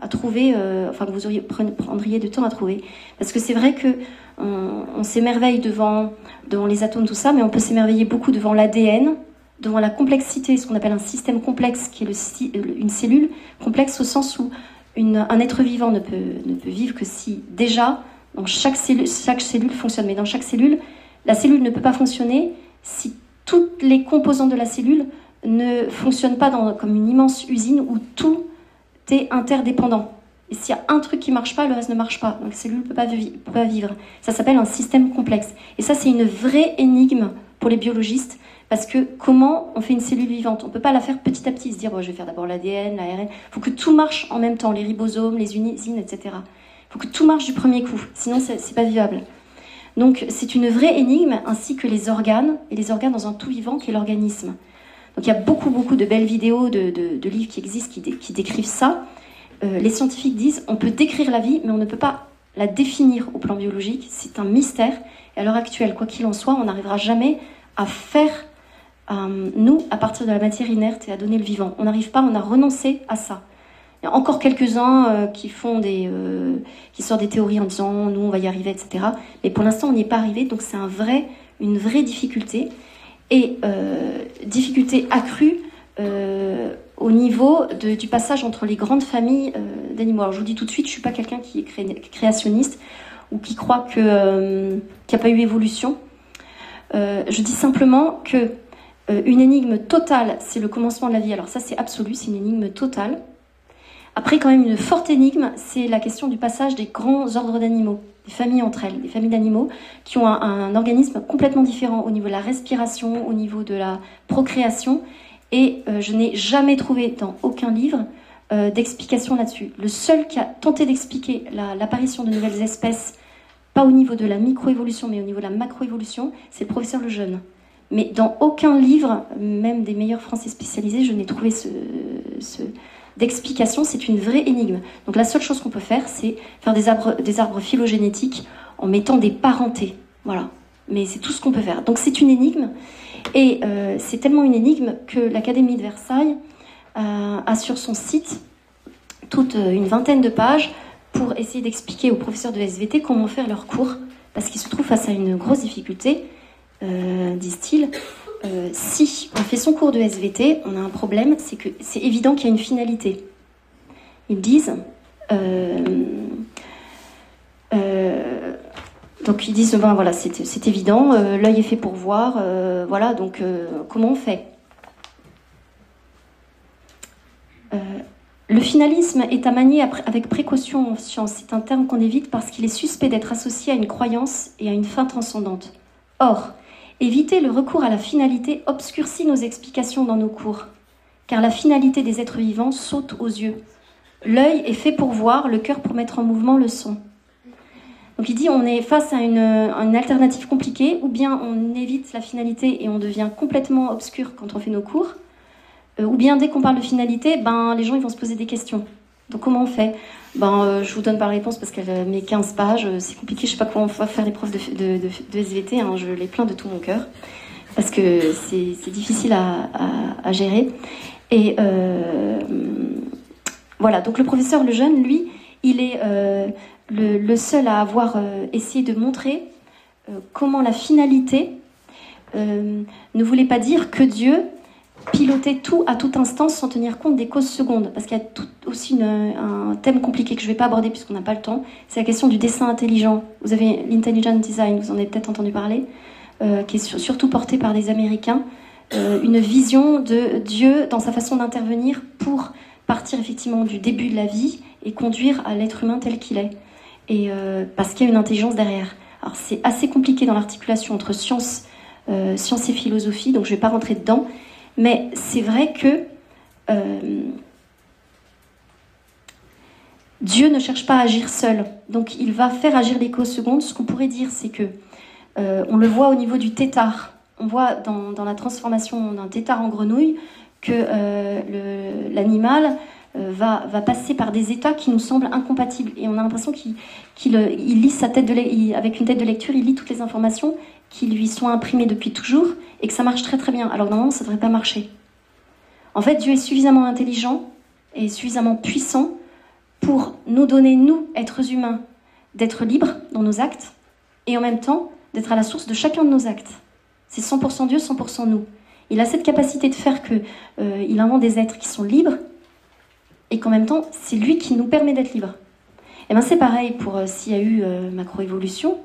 à trouver, euh, enfin que vous prendriez du temps à trouver. Parce que c'est vrai que on, s'émerveille devant, les atomes, tout ça, mais on peut s'émerveiller beaucoup devant l'ADN, devant la complexité, ce qu'on appelle un système complexe, qui est le, une cellule complexe au sens où un être vivant ne peut, ne peut vivre que si déjà, dans chaque cellule, chaque cellule fonctionne. Mais dans chaque cellule, la cellule ne peut pas fonctionner si toutes les composantes de la cellule ne fonctionnent pas comme une immense usine où tout est interdépendant. Et s'il y a un truc qui marche pas, le reste ne marche pas. Donc la cellule ne peut, pas vivre. Ça s'appelle un système complexe. Et ça, c'est une vraie énigme pour les biologistes. Parce que comment on fait une cellule vivante? On peut pas la faire petit à petit, se dire bon, je vais faire d'abord l'ADN, l'ARN. Il faut que tout marche en même temps, les ribosomes, les usines, etc. Il faut que tout marche du premier coup, sinon ce n'est pas vivable. Donc c'est une vraie énigme, ainsi que les organes, et les organes dans un tout vivant qui est l'organisme. Donc il y a beaucoup, beaucoup de belles vidéos, de, livres qui existent qui, décrivent ça. Euh, les scientifiques disent on peut décrire la vie, mais on ne peut pas la définir au plan biologique. C'est un mystère. Et à l'heure actuelle, quoi qu'il en soit, on n'arrivera jamais à faire, euh, nous, à partir de la matière inerte et à donner le vivant. On n'arrive pas, on a renoncé à ça. Il y a encore quelques-uns euh, qui font des, qui sortent des théories en disant nous on va y arriver, etc. Mais pour l'instant on n'y est pas arrivé, donc c'est un vrai, une vraie difficulté et euh, difficulté accrue au niveau du passage entre les grandes familles d'animaux. Alors je vous dis tout de suite, je suis pas quelqu'un qui est créationniste ou qui croit qu'il n'y a pas eu évolution. je dis simplement que une énigme totale, c'est le commencement de la vie. Alors ça c'est absolu, c'est une énigme totale. Après, quand même, une forte énigme, c'est la question du passage des grands ordres d'animaux, familles entre elles, des familles d'animaux qui ont un, organisme complètement différent au niveau de la respiration, au niveau de la procréation. Et euh, je n'ai jamais trouvé dans aucun livre euh, d'explication là-dessus. Le seul qui a tenté d'expliquer l'apparition de nouvelles espèces, pas au niveau de la microévolution, mais au niveau de la macroévolution, c'est le professeur Lejeune. Mais dans aucun livre, même des meilleurs français spécialisés, je n'ai trouvé d'explication. C'est une vraie énigme. Donc la seule chose qu'on peut faire, c'est faire des arbres, phylogénétiques en mettant des parentés. Voilà. Mais c'est tout ce qu'on peut faire. Donc c'est une énigme. Et euh, c'est tellement une énigme que l'Académie de Versailles euh, a sur son site toute euh, une vingtaine de pages pour essayer d'expliquer aux professeurs de SVT comment faire leur cours. Parce qu'ils se trouvent face à une grosse difficulté euh, disent-ils, euh, si on fait son cours de SVT, on a un problème, c'est que c'est évident qu'il y a une finalité. Ils disent, euh, donc ils disent, ben voilà, c'est évident, l'œil est fait pour voir, voilà, donc comment on fait? Le finalisme est à manier avec précaution en science. C'est un terme qu'on évite parce qu'il est suspect d'être associé à une croyance et à une fin transcendante. Or, Éviter le recours à la finalité obscurcit nos explications dans nos cours, car la finalité des êtres vivants saute aux yeux. L'œil est fait pour voir, le cœur pour mettre en mouvement le son. Donc il dit on est face à une, alternative compliquée, ou bien on évite la finalité et on devient complètement obscur quand on fait nos cours, euh, ou bien dès qu'on parle de finalité, ben, les gens ils vont se poser des questions. Donc comment on fait? Ben, euh, Je vous donne pas la réponse parce qu'elle met 15 pages, euh, c'est compliqué, je sais pas comment faire les profs de, SVT, hein, je les plains de tout mon cœur, parce que c'est difficile à, gérer. Et euh, voilà, donc le professeur Lejeune, lui, il est le, seul à avoir essayé de montrer comment la finalité ne voulait pas dire que Dieu piloter tout à tout instant sans tenir compte des causes secondes. Parce qu'il y a aussi un thème compliqué que je ne vais pas aborder puisqu'on n'a pas le temps. C'est la question du dessin intelligent. Vous avez l'intelligent design, vous en avez peut-être entendu parler, euh, qui est surtout porté par des Américains. Euh, une vision de Dieu dans sa façon d'intervenir pour partir effectivement du début de la vie et conduire à l'être humain tel qu'il est. Et euh, parce qu'il y a une intelligence derrière. Alors c'est assez compliqué dans l'articulation entre science, science et philosophie, donc je ne vais pas rentrer dedans. Mais c'est vrai que euh, Dieu ne cherche pas à agir seul. Donc il va faire agir les. Ce qu'on pourrait dire, c'est que euh, on le voit au niveau du tétard. On voit dans, la transformation d'un tétard en grenouille que euh, l'animal va, passer par des états qui nous semblent incompatibles. Et on a l'impression qu'il lit sa tête de avec une tête de lecture, il lit toutes les informations qui lui sont imprimés depuis toujours et que ça marche très très bien. Alors normalement, ça ne devrait pas marcher. En fait, Dieu est suffisamment intelligent et suffisamment puissant pour nous donner, nous, êtres humains, d'être libres dans nos actes et en même temps d'être à la source de chacun de nos actes. C'est 100% Dieu, 100% nous. Il a cette capacité de faire que euh, il invente des êtres qui sont libres et qu'en même temps, c'est lui qui nous permet d'être libres. Et eh ben c'est pareil pour euh, s'il y a eu euh, macroévolution,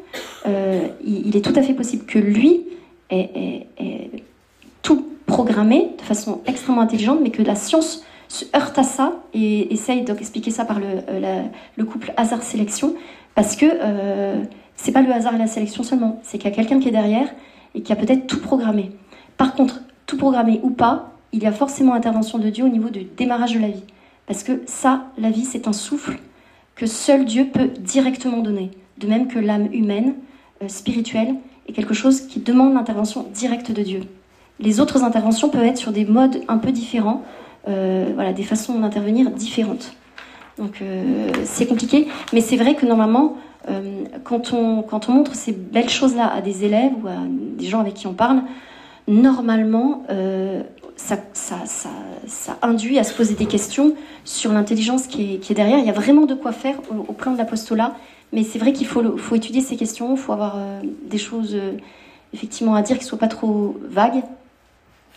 euh, il, est tout à fait possible que lui ait, tout programmé de façon extrêmement intelligente, mais que la science se heurte à ça et essaye d'expliquer ça par le, le couple hasard-sélection, parce que c'est pas le hasard et la sélection seulement, c'est qu'il y a quelqu'un qui est derrière et qui a peut-être tout programmé. Par contre, tout programmé ou pas, il y a forcément intervention de Dieu au niveau du démarrage de la vie. Parce que ça, la vie, c'est un souffle que seul Dieu peut directement donner. De même que l'âme humaine, euh, spirituelle, est quelque chose qui demande l'intervention directe de Dieu. Les autres interventions peuvent être sur des modes un peu différents, euh, voilà, des façons d'intervenir différentes. Donc euh, c'est compliqué, mais c'est vrai que normalement, quand, on, quand on montre ces belles choses-là à des élèves ou à des gens avec qui on parle, normalement, ça, induit à se poser des questions sur l'intelligence qui est, derrière. Il y a vraiment de quoi faire au, plan de l'apostolat, mais c'est vrai qu'il faut, faut, étudier ces questions, il faut avoir euh, des choses euh, effectivement à dire qui ne soient pas trop vagues.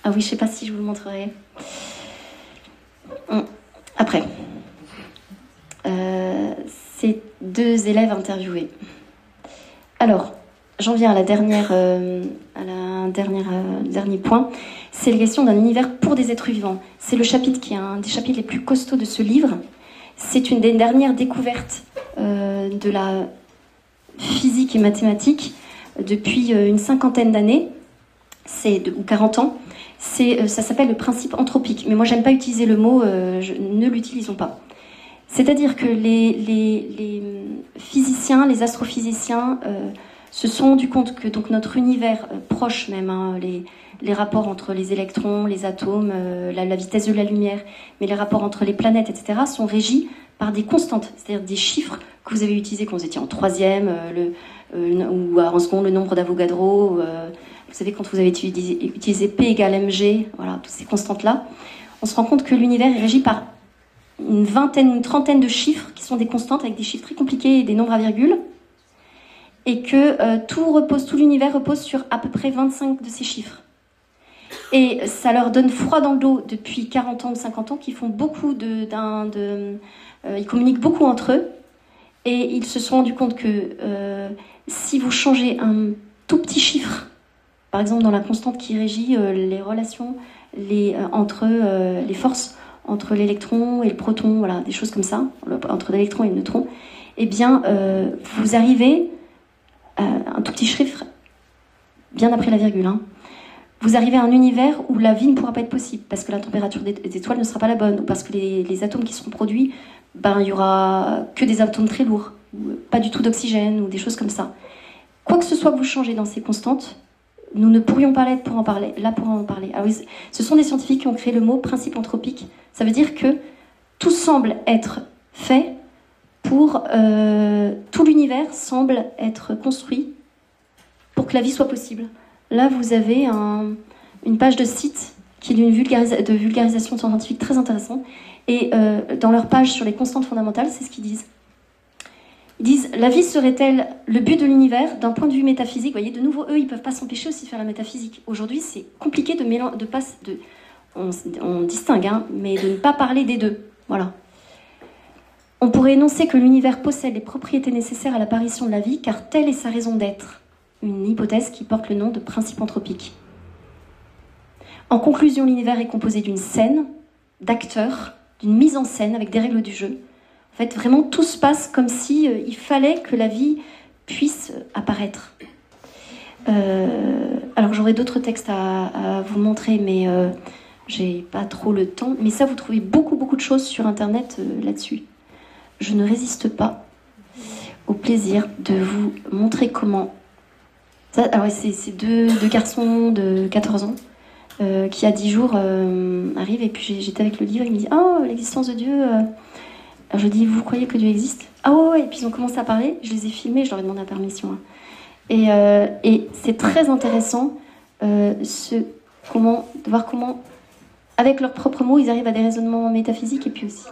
Ah oui, je ne sais pas si je vous le montrerai. Hum, après. Euh, ces deux élèves interviewés. Alors, j'en viens à la dernière, à la dernière, dernier point c'est la question d'un univers pour des êtres vivants. C'est le chapitre qui est un des chapitres les plus costauds de ce livre. C'est une des dernières découvertes euh, de la physique et mathématiques depuis euh, une cinquantaine d'années, ou 40 ans. Euh, ça s'appelle le principe anthropique. Mais moi, j'aime pas utiliser le mot, ne l'utilisons pas. C'est-à-dire que les, physiciens, les astrophysiciens, se sont rendus compte que donc notre univers euh, proche même, hein, les, rapports entre les électrons, les atomes, euh, la, vitesse de la lumière, mais les rapports entre les planètes, etc., sont régis par des constantes, c'est-à-dire des chiffres que vous avez utilisés quand vous étiez en troisième, euh, ou en second, le nombre d'Avogadro. vous savez, quand vous avez utilisé, P égale mg, voilà, toutes ces constantes-là, on se rend compte que l'univers est régi par une vingtaine, une trentaine de chiffres qui sont des constantes avec des chiffres très compliqués des nombres à virgule, et que euh, tout repose, tout l'univers repose sur à peu près 25 de ces chiffres. Et ça leur donne froid dans le dos depuis 40 ans ou 50 ans, qu'ils font beaucoup de, euh, ils communiquent beaucoup entre eux, et ils se sont rendus compte que euh, si vous changez un tout petit chiffre, par exemple dans la constante qui régit les relations les, entre les forces entre l'électron et le proton, voilà, des choses comme ça, entre l'électron et le neutron, eh bien, vous arrivez à un tout petit chiffre, bien après la virgule, hein, vous arrivez à un univers où la vie ne pourra pas être possible, parce que la température des, étoiles ne sera pas la bonne, ou parce que les, atomes qui seront produits, ben, il y aura que des atomes très lourds, ou pas du tout d'oxygène, ou des choses comme ça. Quoi que ce soit que vous changez dans ces constantes, nous ne pourrions pas l'être pour en parler, là pour en parler. Ils- ce sont des scientifiques qui ont créé le mot principe anthropique. Ça veut dire que tout semble être fait pour... euh, tout l'univers semble être construit pour que la vie soit possible. Là, vous avez un- une page de site qui est d'une de vulgarisation scientifique très intéressante. Et euh, dans leur page sur les constantes fondamentales, c'est ce qu'ils disent. Ils disent La vie serait-elle le but de l'univers d'un point de vue métaphysique? Vous voyez, de nouveau, eux, ils ne peuvent pas s'empêcher aussi de faire la métaphysique. Aujourd'hui, c'est compliqué de mélanger. De pas, on, on distingue, hein, mais de ne pas parler des deux. Voilà. On pourrait énoncer que l'univers possède les propriétés nécessaires à l'apparition de la vie, car telle est sa raison d'être. Une hypothèse qui porte le nom de principe anthropique. En conclusion, l'univers est composé d'une scène, d'acteurs, d'une mise en scène avec des règles du jeu. En fait, vraiment, tout se passe comme si euh, il fallait que la vie puisse euh, apparaître. Euh, alors, j'aurais d'autres textes à, vous montrer, mais j'ai pas trop le temps. Mais ça, vous trouvez beaucoup, beaucoup de choses sur Internet là-dessus. Je ne résiste pas au plaisir de vous montrer comment. Alors, c'est deux, deux garçons de 14 ans euh, qui, à 10 jours, euh, arrivent. Et puis, j'étais avec le livre. Il me dit Oh, l'existence de Dieu. euh, alors je dis, vous croyez que Dieu existe? Ah ouais, et puis ils ont commencé à parler, je les ai filmés, je leur ai demandé la permission. hein. Et, et c'est très intéressant ce, comment, de voir comment, avec leurs propres mots, ils arrivent à des raisonnements métaphysiques et puis aussi...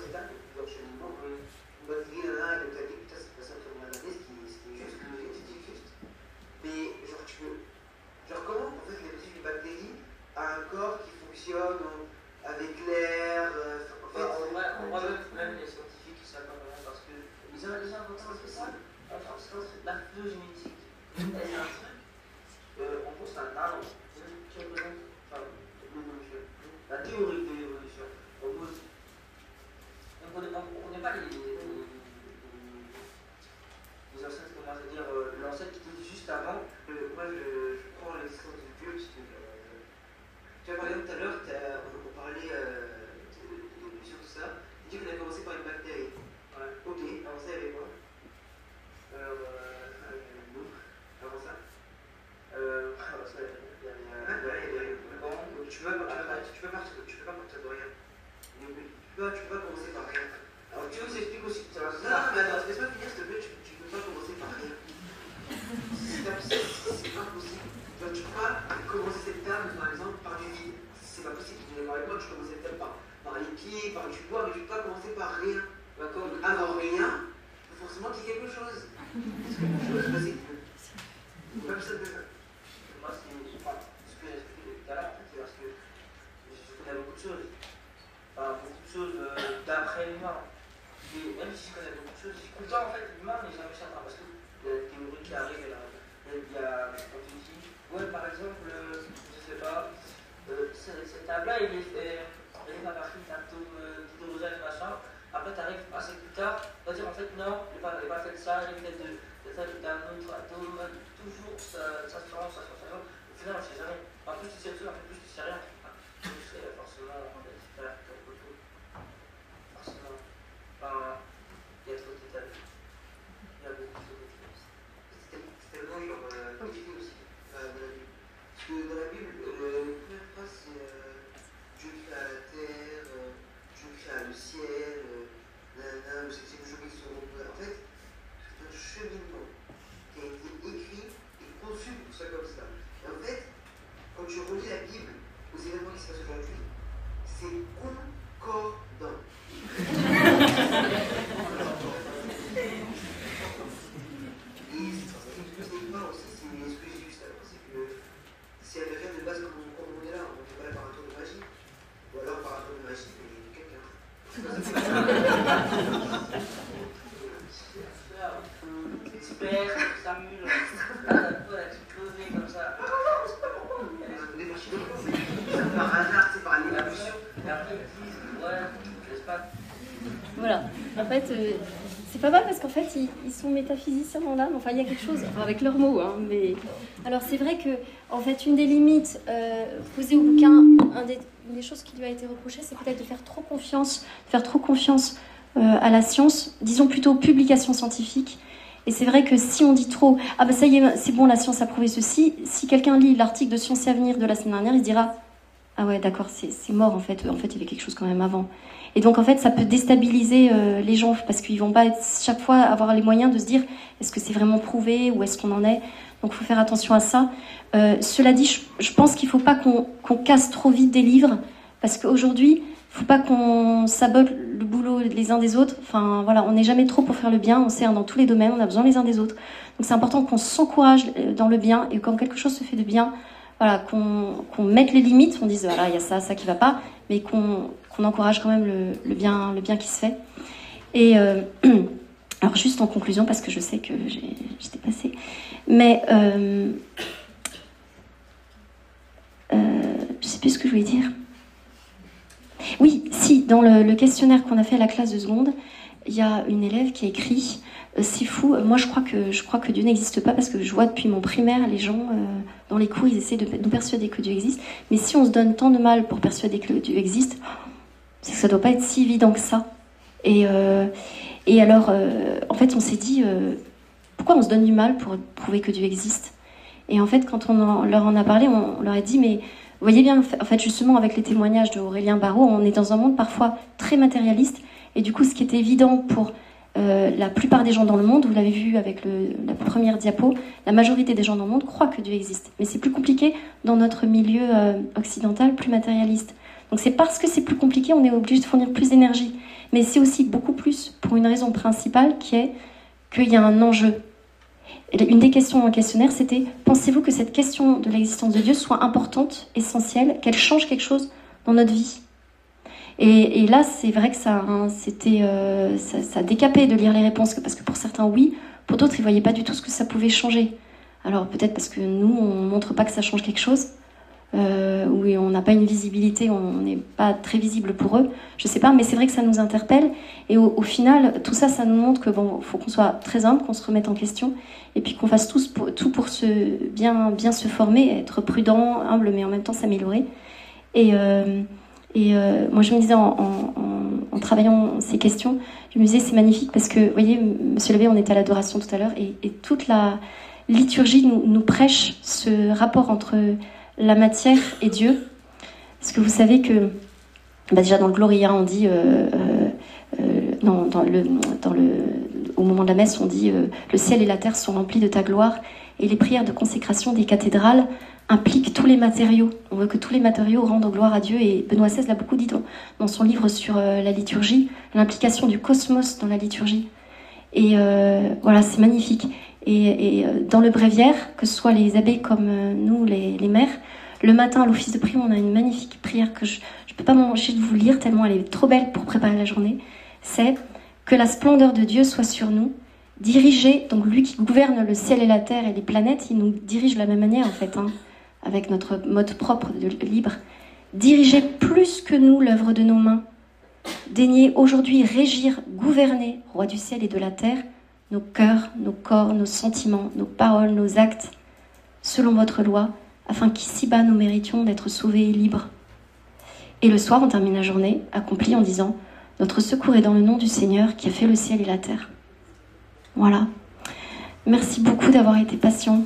il y a plusieurs étapes, il y a plusieurs cheminements. Une bactérie, là, là, et comme tu as dit, putain, c'est passé entre milliards d'années, ce qui, ce qui est juste logique, ce qui est juste. Mais, genre, tu peux. Genre, comment, en fait, il est possible qu'une bactérie a un corps qui fonctionne euh, avec l'air euh, En fait, Enfin, en vrai, en vrai, même, même les scientifiques, ils savent pas vraiment parce que ils ont déjà inventé un truc ça. Enfin, c'est un truc, la phylogénétique. Elle est un truc, euh, en gros, c'est un talent qui représente enfin, l'évolution. La théorie de l'évolution. En gros, on ne connaît, on connaît pas les, les, les, les ancêtres, comment se dire, euh, l'ancêtre qui était juste avant. Euh, moi, je, je prends l'existence de Dieu parce que. euh, tu vois, par exemple, tout à l'heure, t'as- on, on parlait euh, de, de l'évolution, tout ça. Tu dis qu'on a commencé par une bactérie. Ouais. Ok, avant ça, il y avait quoi Est-ce que je peux passer Même ça, Moi, c'est enfin, ce que j'ai expliqué tout à l'heure, en fait, c'est parce que je connais beaucoup de choses. Euh, d'après l'humain. Même si je connais beaucoup de choses, content en fait, l'humain n'est jamais certain parce qu'il y a des théories qui là, il y a, on te dit, ouais, par exemple, euh, je sais pas, euh, cette table-là, elle est pas partie d'un tome d'hydrogène, machin. Après, tu arrives assez plus tard, tu vas dire en fait, non, il n'est pas, fait ça, il est fait de, d'un autre atome, toujours ça, ça se change, ça se change. Au final, on ne sait jamais. En plus, tu sais tout, en plus tu sais rien. Tu sais forcément, en fait, faire quelque chose. Forcément. Enfin, il y a trop de détails. Il y a beaucoup de choses. C'est tellement genre euh, compliqué aussi euh, dans la Bible. Parce que dans la Bible, euh, la première phrase c'est euh, Dieu créa la terre, euh, Dieu créa le ciel, euh, nanana, le septième jour ils sont reposés. En fait, c'est un cheminement qui a été écrit et conçu pour ça comme ça. Et en fait, quand tu relis la Se c'est concordant. Et ce que je n'ai pas aussi, c'est ce que j'ai dit juste avant, c'est que s'il n'y avait rien de base comme on, comme on est là, on n'est pas là par un tour de magie, ou alors par un tour de magie, mais il y a quelqu'un. Expert, Samuel, elle a tout posé comme ça. Les machines, c'est par hasard, c'est par l'évolution. Et après, ils disent, ouais, n'est-ce pas Voilà. En fait, euh, c'est pas mal parce qu'en fait, ils, sont métaphysiciens dans. Enfin, il y a quelque chose, avec leurs mots. Hein, mais alors, c'est vrai que, en fait, une des limites euh, posées au bouquin, une des choses qui lui a été reprochée, c'est peut-être de faire trop confiance, faire trop confiance euh, à la science. Disons plutôt publication scientifique. Et c'est vrai que si on dit trop, ah ben ça y est, c'est bon, la science a prouvé ceci. Si quelqu'un lit l'article de Science et Avenir de la semaine dernière, il dira, ah ouais, d'accord, c'est mort en fait. En fait, il y avait quelque chose quand même avant. Et donc en fait, ça peut déstabiliser euh, les gens parce qu'ils vont pas chaque fois avoir les moyens de se dire est-ce que c'est vraiment prouvé ou est-ce qu'on en est? Donc il faut faire attention à ça. Euh, cela dit, je, pense qu'il faut pas qu'on casse trop vite des livres parce qu'aujourd'hui, faut pas qu'on sabote le boulot les uns des autres. Enfin voilà, on n'est jamais trop pour faire le bien. On sert dans tous les domaines, on a besoin les uns des autres. Donc c'est important qu'on s'encourage euh, dans le bien et quand quelque chose se fait de bien, voilà, qu'on qu'on mette les limites, on dise voilà, il y a ça, ça qui va pas, mais qu'on qu'on encourage quand même le, le bien, le bien qui se fait. Et euh, [CLEARS THROAT] alors juste en conclusion, parce que je sais que j'étais passée, mais euh, euh, je sais plus ce que je voulais dire. Oui, si, dans le questionnaire qu'on a fait à la classe de seconde, il y a une élève qui a écrit euh, C'est fou, moi je crois, que, Dieu n'existe pas parce que je vois depuis mon primaire les gens euh, dans les cours, ils essaient de nous persuader que Dieu existe. Mais si on se donne tant de mal pour persuader que Dieu existe, c'est que ça doit pas être si évident que ça. Et, euh, alors, en fait, on s'est dit Pourquoi on se donne du mal pour prouver que Dieu existe? Et en fait, quand on leur en a parlé, on, leur a dit Mais vous voyez bien, en justement, avec les témoignages d'Aurélien Barraud, on est dans un monde parfois très matérialiste. Et du coup, ce qui était évident pour euh, la plupart des gens dans le monde, vous l'avez vu avec la première diapo, la majorité des gens dans le monde croient que Dieu existe. Mais c'est plus compliqué dans notre milieu euh, occidental, plus matérialiste. Donc c'est parce que c'est plus compliqué, on est obligé de fournir plus d'énergie. Mais c'est aussi beaucoup plus pour une raison principale qui est qu'il y a un enjeu. Une des questions le questionnaire, c'était pensez-vous que cette question de l'existence de Dieu soit importante, essentielle, qu'elle change quelque chose dans notre vie? Et, là, c'est vrai que ça, hein, c'était, euh, ça, décapait de lire les réponses, parce que pour certains, oui, pour d'autres, ils voyaient pas du tout ce que ça pouvait changer. Alors peut-être parce que nous, on montre pas que ça change quelque chose, euh, ou on n'a pas une visibilité, on n'est pas très visible pour eux, je sais pas, mais c'est vrai que ça nous interpelle. Et au, final, tout ça, ça nous montre que bon, faut qu'on soit très humble, qu'on se remette en question, et puis qu'on fasse tous tout pour se bien, bien se former, être prudent, humble, mais en même temps s'améliorer. Et euh, et euh, moi, je me disais, en, travaillant ces questions, je me disais, c'est magnifique parce que, vous voyez, Monsieur Levé, on était à l'adoration tout à l'heure, et, toute la liturgie nous, prêche ce rapport entre la matière et Dieu. Parce que vous savez que, bah déjà dans le Gloria, on dit, euh, euh, dans le, au moment de la messe, on dit, euh, le ciel et la terre sont remplis de ta gloire, et les prières de consécration des cathédrales implique tous les matériaux. On veut que tous les matériaux rendent gloire à Dieu et Benoît XVI l'a beaucoup dit dans, son livre sur euh, la liturgie, l'implication du cosmos dans la liturgie. Et euh, voilà, c'est magnifique. Et, dans le bréviaire, que ce soit les abbés comme nous, les, les mères, le matin à l'office de prière, on a une magnifique prière que je ne peux pas m'empêcher de vous lire tellement elle est trop belle pour préparer la journée. C'est que la splendeur de Dieu soit sur nous, dirigé, donc lui qui gouverne le ciel et la terre et les planètes, il nous dirige de la même manière en fait, hein, avec notre mode propre de libre. Dirigez plus que nous l'œuvre de nos mains. Daignez aujourd'hui régir, gouverner, roi du ciel et de la terre, nos cœurs, nos corps, nos sentiments, nos paroles, nos actes, selon votre loi, afin qu'ici-bas nous méritions d'être sauvés et libres. Et le soir, on termine la journée, accomplie en disant Notre secours est dans le nom du Seigneur qui a fait le ciel et la terre. Voilà. Merci beaucoup d'avoir été patient.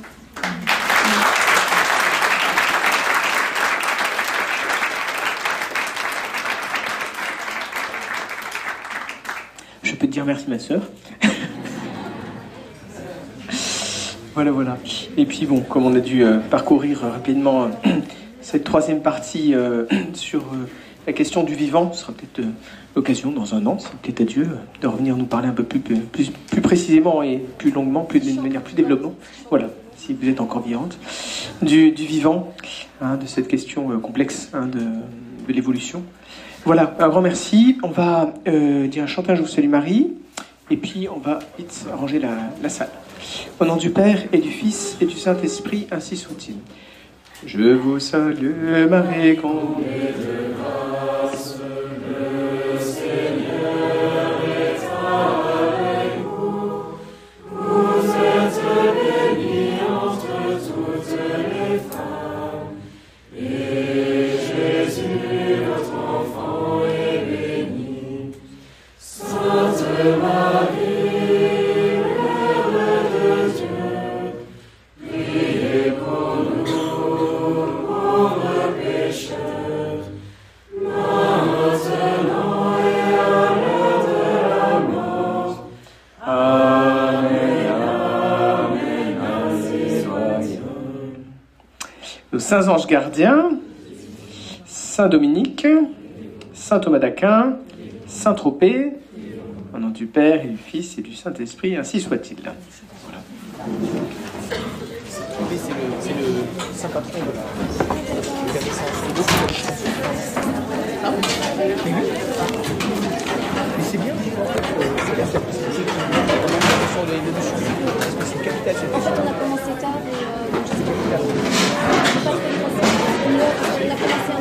Je peux te dire merci, ma soeur. voilà, voilà. Et puis, bon, comme on a dû euh, parcourir rapidement euh, [CLEARS THROAT] cette troisième partie euh, [CLEARS THROAT] sur la question du vivant, sera peut-être l'occasion dans un an, c'est peut-être à Dieu, de revenir nous parler un peu plus, plus, précisément et plus longuement, plus de manière plus développement. Voilà, si vous êtes encore vivante, du, vivant, hein, de cette question complexe hein, de, l'évolution. Voilà, un grand merci. On va euh, dire un chantage au Salut Marie, et puis on va vite ranger la, la, salle. Au nom du Père et du Fils et du Saint-Esprit, ainsi soit-il. Je vous salue, Marie, comblée Saint Ange gardien, saint Dominique, saint Thomas d'Aquin, saint Tropez, au nom du Père et du Fils et du Saint-Esprit, ainsi soit-il. Voilà. C'est le, saint patron de la. c'est je pense que le conseil, la collation.